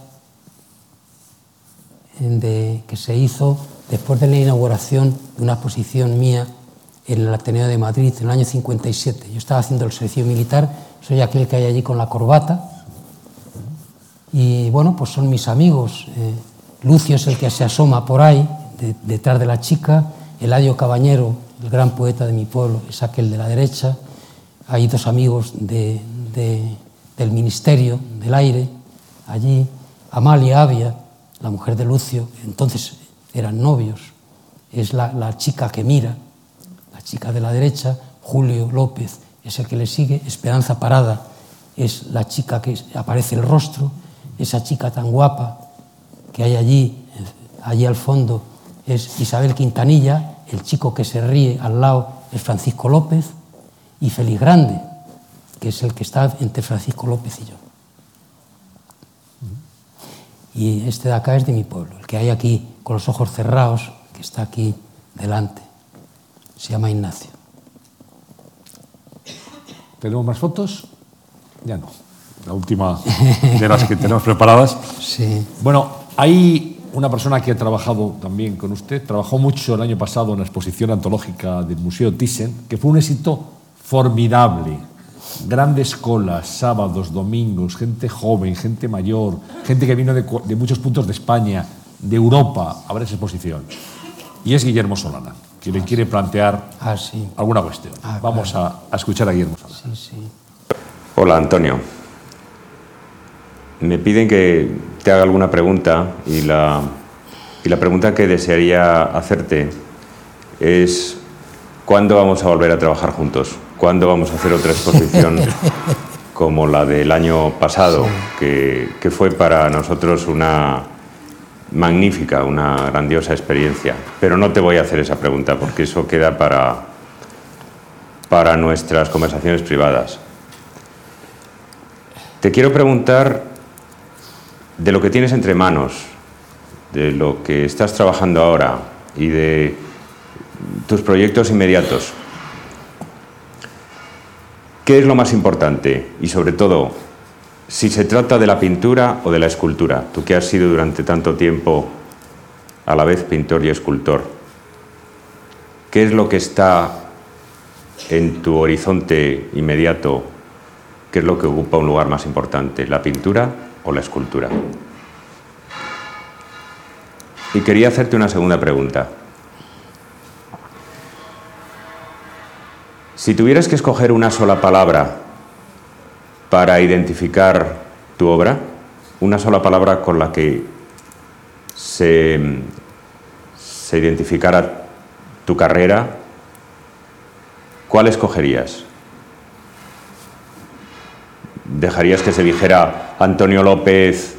de, que se hizo después de la inauguración de una exposición mía en el Ateneo de Madrid en el año 57. Yo estaba haciendo el servicio militar, soy aquel que hay allí con la corbata. Y bueno, pues son mis amigos. Eh, Lucio es el que se asoma por ahí, de, detrás de la chica. Eladio Cabañero, el gran poeta de mi pueblo, es aquel de la derecha. Hay dos amigos de, de, del Ministerio del Aire, allí. Amalia Avia, la mujer de Lucio, entonces eran novios. Es la, la chica que mira, la chica de la derecha. Julio López es el que le sigue, Esperanza Parada es la chica que aparece el rostro, esa chica tan guapa que hay allí, allí al fondo, es Isabel Quintanilla, el chico que se ríe al lado es Francisco López y Feliz Grande, que es el que está entre Francisco López y yo. Y este de acá es de mi pueblo, el que hay aquí con los ojos cerrados, que está aquí delante. Se llama Ignacio. ¿Tenemos más fotos? Ya no. La última de las que tenemos preparadas. Sí. Bueno, hay una persona que ha trabajado también con usted, trabajó mucho el año pasado en la exposición antológica del Museo Thyssen, que fue un éxito formidable grandes colas, sábados, domingos, gente joven, gente mayor, gente que vino de, de muchos puntos de España, de Europa, a ver esa exposición. Y es Guillermo Solana, que le quiere plantear Ah, sí. alguna cuestión. Ah, Vamos claro. a, a escuchar a Guillermo Solana. Sí, sí. Hola Antonio. Me piden que te haga alguna pregunta y la, y la pregunta que desearía hacerte es ¿cuándo vamos a volver a trabajar juntos? ¿Cuándo vamos a hacer otra exposición como la del año pasado, que, que fue para nosotros una magnífica, una grandiosa experiencia? Pero no te voy a hacer esa pregunta porque eso queda para, para nuestras conversaciones privadas. Te quiero preguntar de lo que tienes entre manos, de lo que estás trabajando ahora y de tus proyectos inmediatos. ¿Qué es lo más importante? Y sobre todo, si se trata de la pintura o de la escultura, tú que has sido durante tanto tiempo a la vez pintor y escultor, ¿qué es lo que está en tu horizonte inmediato? ¿Qué es lo que ocupa un lugar más importante, la pintura o la escultura? Y quería hacerte una segunda pregunta. Si tuvieras que escoger una sola palabra para identificar tu obra, una sola palabra con la que se, se identificara tu carrera, ¿cuál escogerías? ¿Dejarías que se dijera Antonio López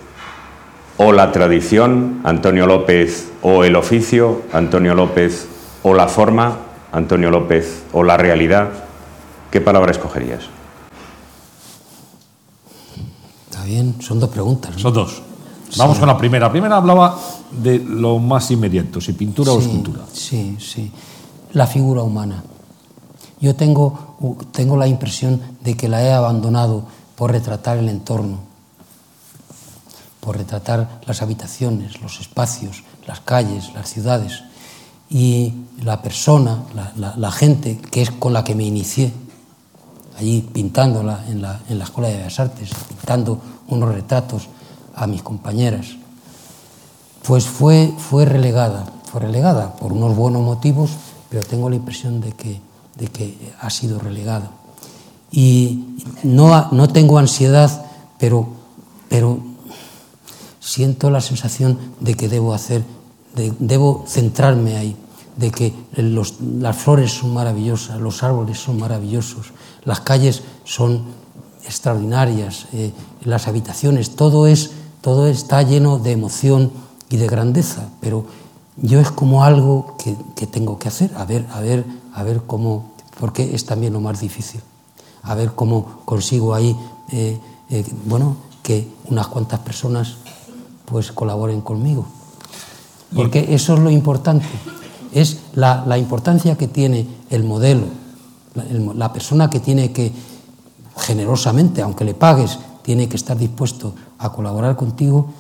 o la tradición, Antonio López o el oficio, Antonio López o la forma, Antonio López o la realidad? ¿Qué palabra escogerías? Está bien, son dos preguntas. ¿no? Son dos. Vamos con la primera. La primera hablaba de lo más inmediato, si pintura o escultura. Sí, sí. La figura humana. Yo tengo, tengo la impresión de que la he abandonado por retratar el entorno, por retratar las habitaciones, los espacios, las calles, las ciudades. Y la persona, la, la- la gente que es con la que me inicié, allí pintándola en la, en la Escuela de Bellas Artes, pintando unos retratos a mis compañeras, pues fue, fue relegada, fue relegada por unos buenos motivos, pero tengo la impresión de que, de que ha sido relegada. Y no, no tengo ansiedad, pero, pero siento la sensación de que debo hacer, de, debo centrarme ahí, de que los, las flores son maravillosas, los árboles son maravillosos, las calles son extraordinarias, eh, las habitaciones, todo, es, todo está lleno de emoción y de grandeza, pero yo es como algo que, que tengo que hacer, a ver, a ver, a ver cómo, porque es también lo más difícil, a ver cómo consigo ahí, eh, eh, bueno, que unas cuantas personas pues colaboren conmigo. Porque eso es lo importante, es la, la importancia que tiene el modelo, la, el, la persona que tiene que generosamente, aunque le pagues, tiene que estar dispuesto a colaborar contigo,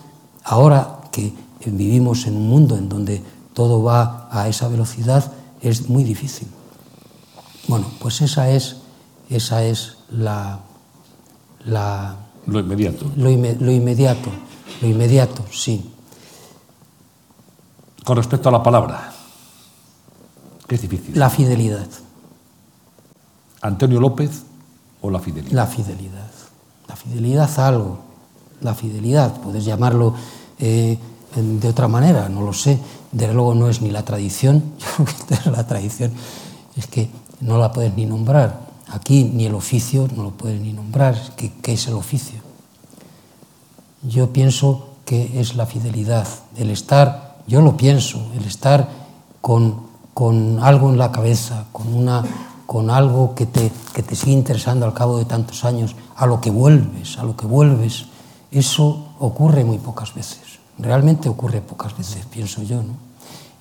ahora que vivimos en un mundo en donde todo va a esa velocidad, es muy difícil. Bueno, pues esa es, esa es la, la Lo inmediato. lo, inme- lo inmediato, lo inmediato, sí. Con respecto a la palabra, que es difícil. La fidelidad, Antonio López la fidelidad. la fidelidad. La a algo, la fidelidad, puedes llamarlo eh, de otra manera, no lo sé. Desde luego no es ni la tradición, yo creo que la tradición es que no la puedes ni nombrar. Aquí ni el oficio no lo puedes ni nombrar. ¿Qué, qué es el oficio? Yo pienso que es la fidelidad, el estar, yo lo pienso, el estar con, con algo en la cabeza, con, una, con algo que te, que te sigue interesando al cabo de tantos años, a lo que vuelves, a lo que vuelves. Eso ocurre muy pocas veces, realmente ocurre pocas veces, pienso yo. ¿no?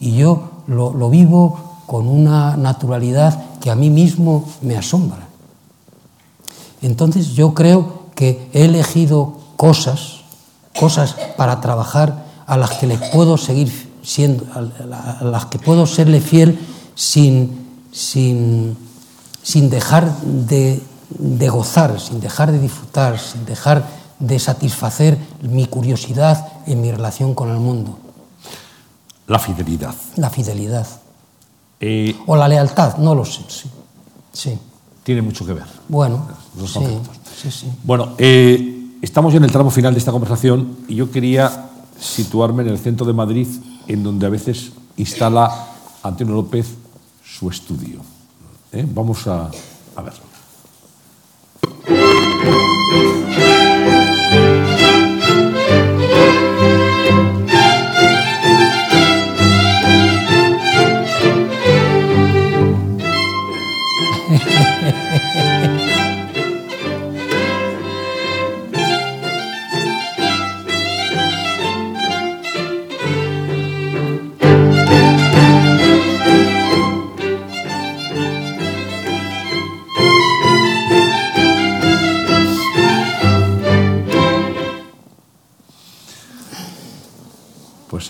Y yo lo, lo vivo con una naturalidad que a mí mismo me asombra. Entonces yo creo que he elegido cosas, cosas para trabajar a las que le puedo seguir siendo, a las que puedo serle fiel sin, sin, sin dejar de, de gozar, sin dejar de disfrutar, sin dejar de satisfacer mi curiosidad en mi relación con el mundo. La fidelidad. La fidelidad. Eh, O la lealtad, no lo sé. Sí. sí. tiene mucho que ver. Bueno, Los sí, conceptos. sí, sí. Bueno, eh, estamos en el tramo final de esta conversación y yo quería situarme en el centro de Madrid, en donde a veces instala Antonio López su estudio. ¿Eh? Vamos a, a verlo.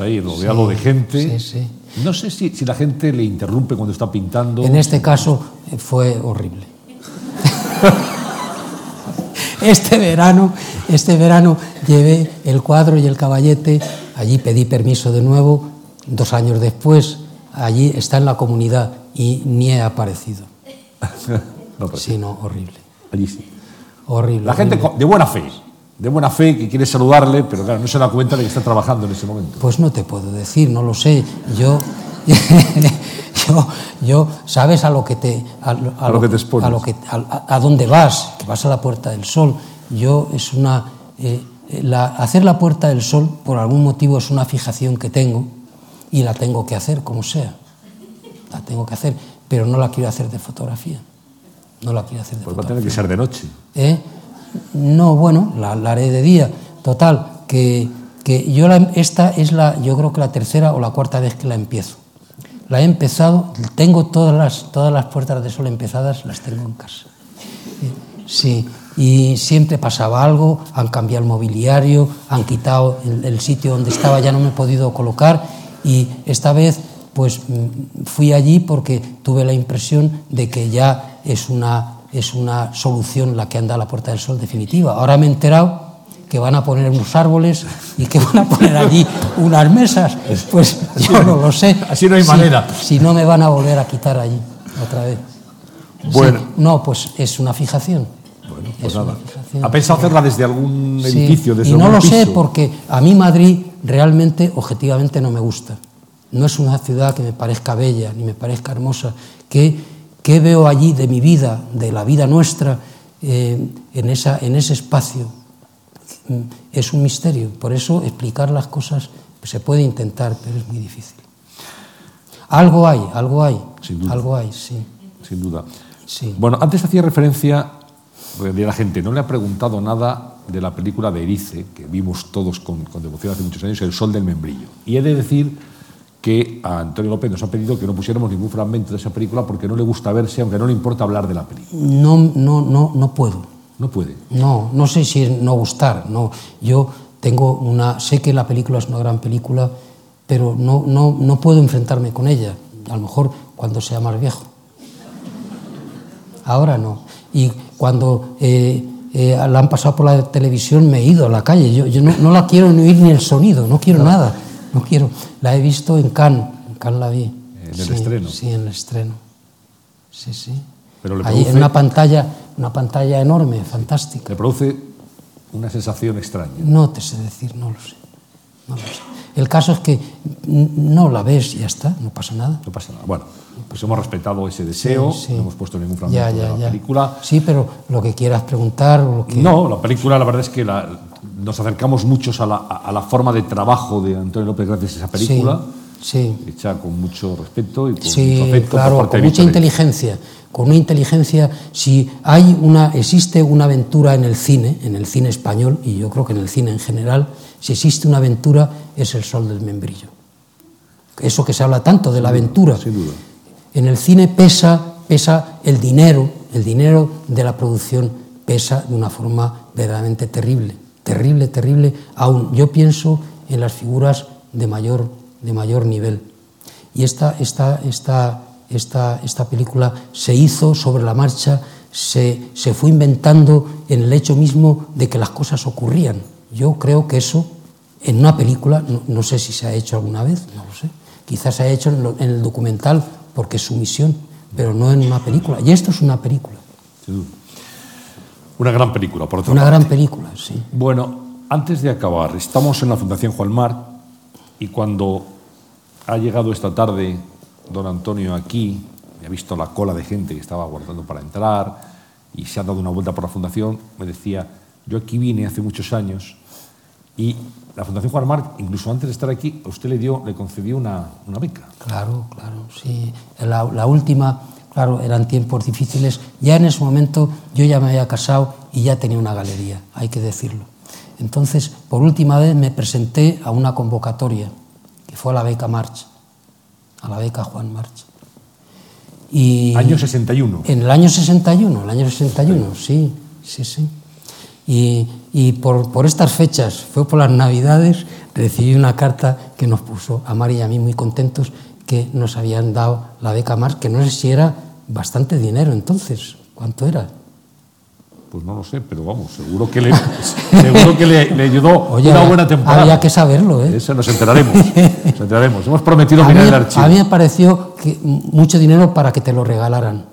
Ahí, rodeado de gente. sí, sí. No sé si, si la gente le interrumpe cuando está pintando. En este caso eh, fue horrible. Este verano, este verano llevé el cuadro y el caballete, allí pedí permiso de nuevo, dos años después, allí está en la comunidad y ni he aparecido. No, Sí, no, horrible. allí sí. Horrible. La gente horrible. co- de buena fe, de buena fe que quiere saludarle, pero claro, no se da cuenta de que está trabajando en ese momento. Pues no te puedo decir, no lo sé. Yo, yo, yo sabes a lo que te, a, lo- A lo que te expones. a lo que, a, dónde vas, que vas a la Puerta del Sol. Yo es una, eh, la- hacer la Puerta del Sol por algún motivo es una fijación que tengo y la tengo que hacer como sea. La tengo que hacer, pero no la quiero hacer de fotografía. No la quiero hacer de Pues va a fotografía. tener que ser de noche. ¿Eh? No, bueno, la, la haré de día. Total, que, que yo esta es la, yo creo que la tercera o la cuarta vez que la empiezo. La he empezado, tengo todas las, todas las puertas de sol empezadas, las tengo en casa. Sí, y siempre pasaba algo, han cambiado el mobiliario, han quitado el, el sitio donde estaba, ya no me he podido colocar y esta vez pues mm, fui allí porque tuve la impresión de que ya es una, es una solución la que anda a la Puerta del Sol definitiva. Ahora me he enterado que van a poner unos árboles y que van a poner allí unas mesas. Pues yo no lo sé. Así no hay Si- manera. Si no me van a volver a quitar allí otra vez. Bueno. Sí, no, pues es una fijación. Bueno, pues nada. ¿Ha pensado hacerla desde algún Sí, edificio? Desde y no lo sé porque a mí Madrid realmente, objetivamente, no me gusta. No es una ciudad que me parezca bella ni me parezca hermosa. ¿Qué, qué veo allí de mi vida, de la vida nuestra, eh, en, esa, en ese espacio? Mm, Es un misterio. Por eso explicar las cosas se puede intentar, pero es muy difícil. Algo hay, algo hay. Sin duda. Algo hay, sí. Sin duda. Sí. Bueno, antes hacía referencia, porque de la gente no le ha preguntado nada de la película de Erice, que vimos todos con, con devoción hace muchos años, El Sol del Membrillo. Y he de decir que a Antonio López nos ha pedido que no pusiéramos ningún fragmento de esa película porque no le gusta verse, aunque no le importa hablar de la película. No, no, no, no puedo. No puede. No, no sé si es no gustar. No, yo tengo una, sé que la película es una gran película, pero no, no, no puedo enfrentarme con ella. A lo mejor cuando sea más viejo. Ahora no. Y cuando eh, eh, la han pasado por la televisión me he ido a la calle. Yo, yo no, no la quiero ni oír ni el sonido, no quiero nada. No quiero. La he visto en Cannes, en Cannes la vi. En el Sí, estreno. Sí, en el estreno. Sí, sí. Pero le produce- en una pantalla, una pantalla enorme, fantástica. Le produce una sensación extraña. No te sé decir, no lo sé. No lo sé. El caso es que no la ves y ya está, no pasa nada. No pasa nada. Bueno, pues hemos respetado ese deseo, Sí, sí. no hemos puesto ningún fragmento Ya, ya, de la ya. película. Sí, pero lo que quieras preguntar o lo que... No, la película la verdad es que la- nos acercamos muchos a la, a la forma de trabajo de Antonio López gracias a esa película, Sí, hecha con mucho respeto y con sí, mucho afecto claro, por parte con de mucha inteligencia. Con una inteligencia, si hay una, existe una aventura en el cine, en el cine español, y yo creo que en el cine en general, si existe una aventura, es el sol del membrillo. Eso que se habla tanto de la aventura. Sin duda. En el cine pesa, pesa el dinero, el dinero de la producción pesa de una forma verdaderamente terrible, terrible, terrible. Aún yo pienso en las figuras de mayor, de mayor nivel. Y esta, esta, esta, esta, esta película se hizo sobre la marcha, se, se fue inventando en el hecho mismo de que las cosas ocurrían. Yo creo que eso en una película, no, no sé si se ha hecho alguna vez, no lo sé. Quizás se ha hecho en, lo- en el documental porque es su misión, pero no en una película. Y esto es una película, duda. Una gran película, por otra una parte. gran película, sí. Bueno, antes de acabar, estamos en la Fundación Juan Mar y cuando ha llegado esta tarde don Antonio aquí ha visto la cola de gente que estaba aguardando para entrar y se ha dado una vuelta por la Fundación, me decía, yo aquí vine hace muchos años y la Fundación Juan Mar, incluso antes de estar aquí, a usted le, dio, le concedió una, una beca. Claro, claro, sí. La, la última, claro, eran tiempos difíciles. Ya en ese momento yo ya me había casado y ya tenía una galería, hay que decirlo. Entonces, por última vez me presenté a una convocatoria, que fue a la beca March, a la beca Juan March. Y Año 61. En el año 61, el año 61, sí, sí, sí. Y, y por, por estas fechas, fue por las Navidades, recibí una carta que nos puso a Mari y a mí muy contentos que nos habían dado la beca Mars, que no sé si era bastante dinero entonces. ¿Cuánto era? Pues no lo sé, pero vamos, seguro que le, seguro que le, le ayudó Oye, una buena temporada. había que saberlo, ¿eh? Eso nos enteraremos. Nos enteraremos. Hemos prometido mirar el archivo. a mí me pareció que mucho dinero para que te lo regalaran.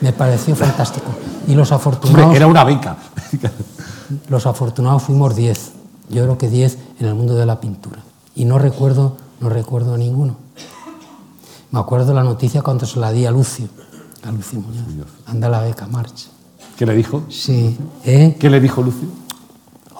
Me pareció fantástico. Y los Hombre, afortunados... era una beca. Los afortunados fuimos 10. Yo creo que 10 en el mundo de la pintura. Y no recuerdo, no recuerdo a ninguno. Me acuerdo la noticia cuando se la di a Lucio, a Lucio Muñoz. Anda la beca, marcha. ¿Qué le dijo? Sí. ¿Eh? ¿Qué le dijo Lucio?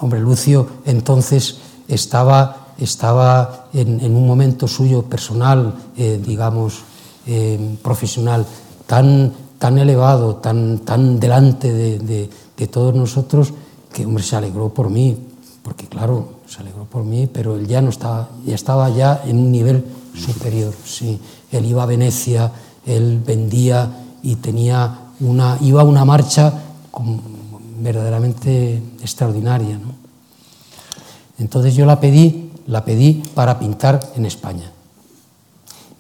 Hombre, Lucio entonces estaba, estaba en, en un momento suyo personal, eh, digamos, eh, profesional, tan, tan elevado, tan, tan delante de, de, de todos nosotros, que hombre se alegró por mí, porque claro, se alegró por mí, pero él ya no estaba, ya estaba ya en un nivel superior, sí. Él iba a Venecia, él vendía y tenía una, iba a una marcha verdaderamente extraordinaria. Entonces yo la pedí, la pedí para pintar en España.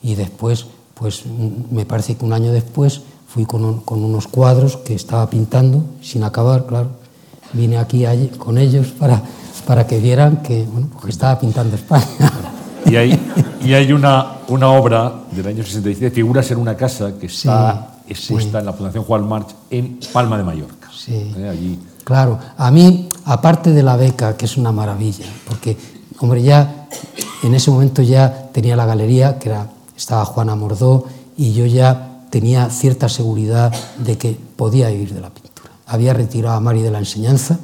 Y después, pues me parece que un año después fui con, con unos cuadros que estaba pintando, sin acabar, claro. Vine aquí con ellos para, para que vieran que, bueno, pues que estaba pintando España. Y hay, y hay una, una obra del año 67, Figuras en una casa, que está Sí, expuesta sí. en la Fundación Juan March en Palma de Mallorca. Sí. Eh, allí. Claro, a mí, aparte de la beca, que es una maravilla, porque, hombre, ya en ese momento ya tenía la galería, que era, estaba Juana Mordó, y yo ya tenía cierta seguridad de que podía vivir de la pintura. Había retirado a Mari de la enseñanza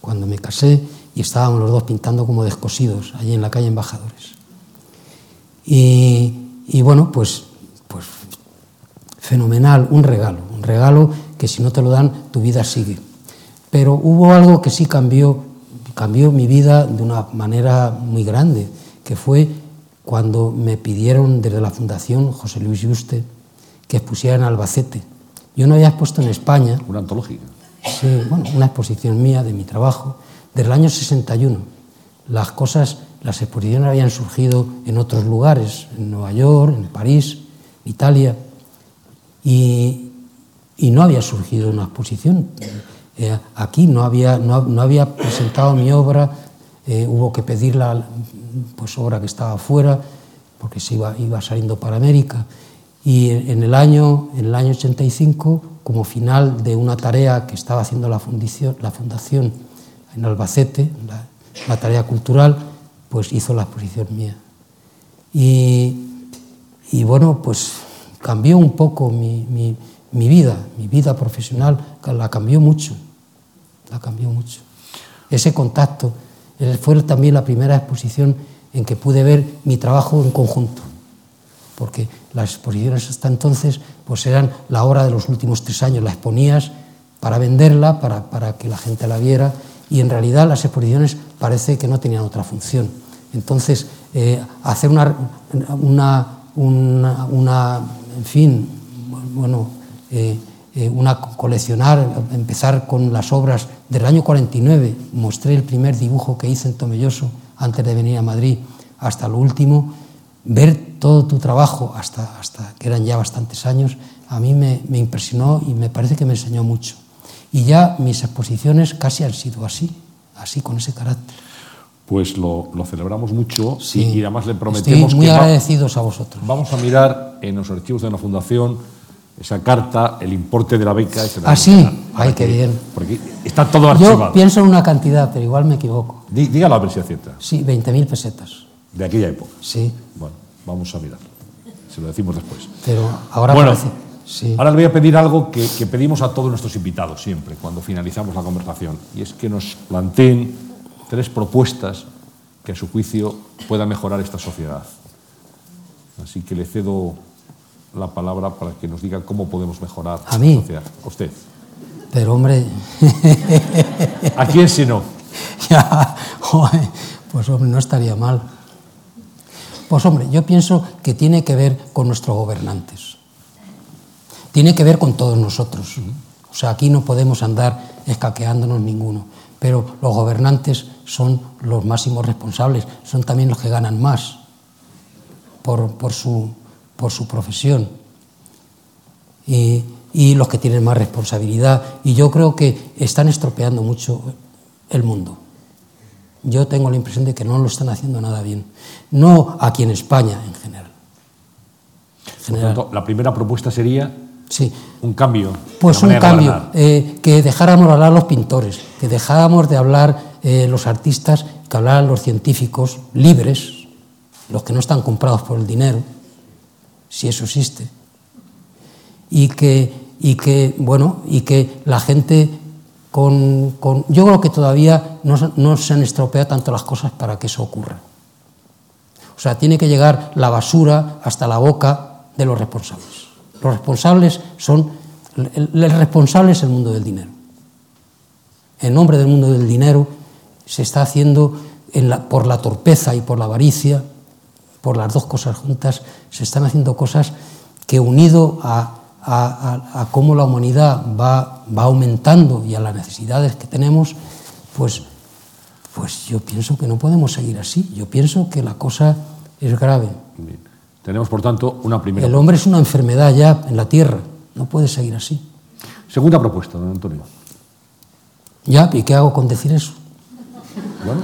cuando me casé y estábamos los dos pintando como descosidos allí en la calle Embajadores. Y, y bueno, pues, pues fenomenal, un regalo, un regalo que si no te lo dan, tu vida sigue. Pero hubo algo que sí cambió, cambió mi vida de una manera muy grande, que fue cuando me pidieron desde la Fundación José Luis Yuste que expusiera en Albacete. Yo no había expuesto en España, Una antológica. Sí, bueno, una exposición mía de mi trabajo del año 61. Las cosas, las exposiciones habían surgido en otros lugares, en Nueva York, en París, en Italia, y, y no había surgido una exposición. Eh, aquí no había, no, no había presentado mi obra, eh, hubo que pedirla, pues obra que estaba fuera, porque se iba, iba saliendo para América. Y en el año, en el año 85, como final de una tarea que estaba haciendo la fundación, la fundación en Albacete, la, la tarea cultural, pues hizo la exposición mía. Y, y bueno, pues cambió un poco mi, mi, mi, vida, mi vida profesional, la cambió mucho, la cambió mucho. Ese contacto fue también la primera exposición en que pude ver mi trabajo en conjunto, porque las exposiciones hasta entonces pues eran la obra de los últimos tres años, la exponías para venderla, para, para que la gente la viera, y en realidad las exposiciones parece que no tenían otra función. Entonces, eh, hacer una, una, una, en fin, bueno, eh, eh, una coleccionar, empezar con las obras del año 49, mostré el primer dibujo que hice en Tomelloso antes de venir a Madrid, hasta lo último, ver todo tu trabajo, hasta, hasta que eran ya bastantes años, a mí me, me impresionó y me parece que me enseñó mucho. Y ya mis exposiciones casi han sido así, así con ese carácter. Pues lo, lo celebramos mucho Sí. y, y además le prometemos Estoy muy que va- agradecidos a vosotros. vamos a mirar en los archivos de la Fundación esa carta, el importe de la beca. ese ¿Ah, sí? Ay, qué que- bien. Porque está todo Yo archivado. pienso en una cantidad, pero igual me equivoco. Dí- Dígalo a ver si acierta. Sí, 20.000 pesetas. De aquella época. Sí, Bueno, vamos a mirar. Se lo decimos después. pero ahora bueno, parece. Sí. ahora le voy a pedir algo que, que pedimos a todos nuestros invitados siempre, cuando finalizamos la conversación, y es que nos planteen tres propuestas que a su juicio puedan mejorar esta sociedad. Así que le cedo la palabra para que nos diga cómo podemos mejorar ¿A mí? la sociedad. A usted. Pero hombre, ¿A quién si no? ya, pues hombre, no estaría mal. Pues hombre, yo pienso que tiene que ver con nuestros gobernantes. Tiene que ver con todos nosotros. O sea, aquí no podemos andar escaqueándonos ninguno. Pero los gobernantes son los máximos responsables, son también los que ganan más por, por su, por su profesión. y, y los que tienen más responsabilidad. Y yo creo que están estropeando mucho el mundo. Yo tengo la impresión de que no lo están haciendo nada bien. No aquí en España en general. En Por general. tanto, la primera propuesta sería Sí. un cambio. Pues un cambio, eh, que dejáramos de hablar los pintores, que dejáramos de hablar eh, los artistas, que hablaran los científicos libres, los que no están comprados por el dinero, si eso existe, y que, y que bueno, y que la gente con, con- yo creo que todavía no, no se han estropeado tanto las cosas para que eso ocurra. O sea, tiene que llegar la basura hasta la boca de los responsables. Los responsables son. El, el responsable es el mundo del dinero. En nombre del mundo del dinero se está haciendo, por la torpeza y por la avaricia, por las dos cosas juntas, se están haciendo cosas que unido a, a- cómo la humanidad va, va aumentando y a las necesidades que tenemos, pues, pues yo pienso que no podemos seguir así. Yo pienso que la cosa es grave. Tenemos, por tanto, una primera. El hombre es una enfermedad ya en la tierra. No puede seguir así. Segunda propuesta, don Antonio. Ya, ¿y qué hago con decir eso? Bueno,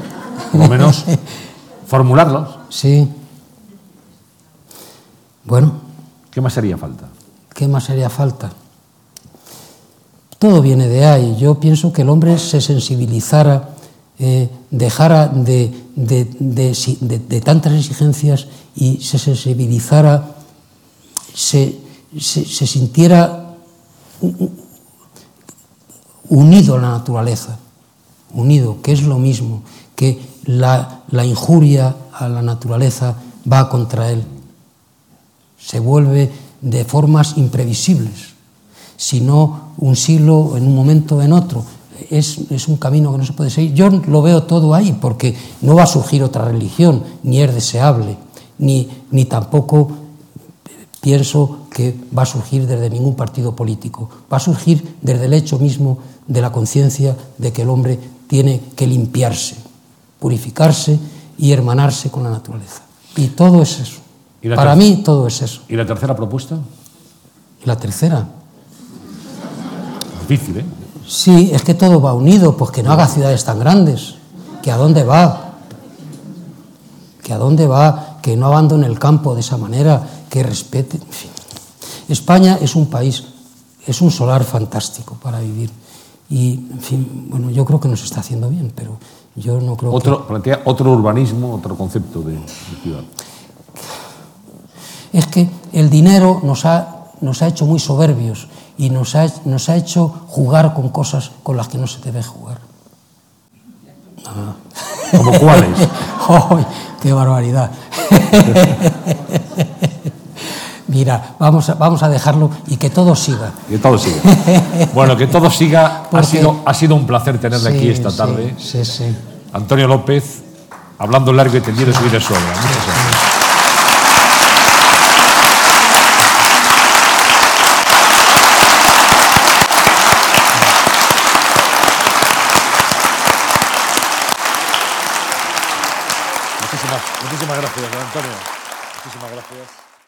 por lo menos formularlos. Sí. Bueno, ¿Qué más haría falta? ¿qué más haría falta? Todo viene de ahí. Yo pienso que el hombre se sensibilizara, eh, dejara de, de, de, de, de tantas exigencias y se sensibilizara, se, se, se sintiera unido a la naturaleza, unido, que es lo mismo, que la, la injuria a la naturaleza va contra él, se vuelve de formas imprevisibles, sino un siglo en un momento en otro, Es, es un camino que no se puede seguir. Yo lo veo todo ahí, porque no va a surgir otra religión, ni es deseable, ni, ni tampoco pienso que va a surgir desde ningún partido político. Va a surgir desde el hecho mismo de la conciencia de que el hombre tiene que limpiarse, purificarse y hermanarse con la naturaleza. Y todo es eso. ¿Y la Para mí todo es eso. ¿Y la tercera propuesta? Y la tercera, Difícil, ¿eh? Sí, es que todo va unido, pues que no haga ciudades tan grandes. ¿Que a dónde va? ¿Que a dónde va? Que no abandone el campo de esa manera, que respete. En fin. España es un país, es un solar fantástico para vivir. Y, en fin, bueno, yo creo que nos está haciendo bien, pero yo no creo que... Otro, plantea otro urbanismo, otro concepto de, de ciudad. es que el dinero nos ha, nos ha hecho muy soberbios y nos ha, nos ha hecho jugar con cosas con las que no se debe jugar. ¿Como cuáles? ¡Ay, ¡Qué barbaridad! Mira, vamos a, vamos a dejarlo y que todo siga. Que todo siga. Bueno, que todo siga. Ha sido, ha sido un placer tenerle Sí, aquí esta tarde. Sí, sí. Antonio López, hablando largo y tendido de su vida suegra. Muchas gracias.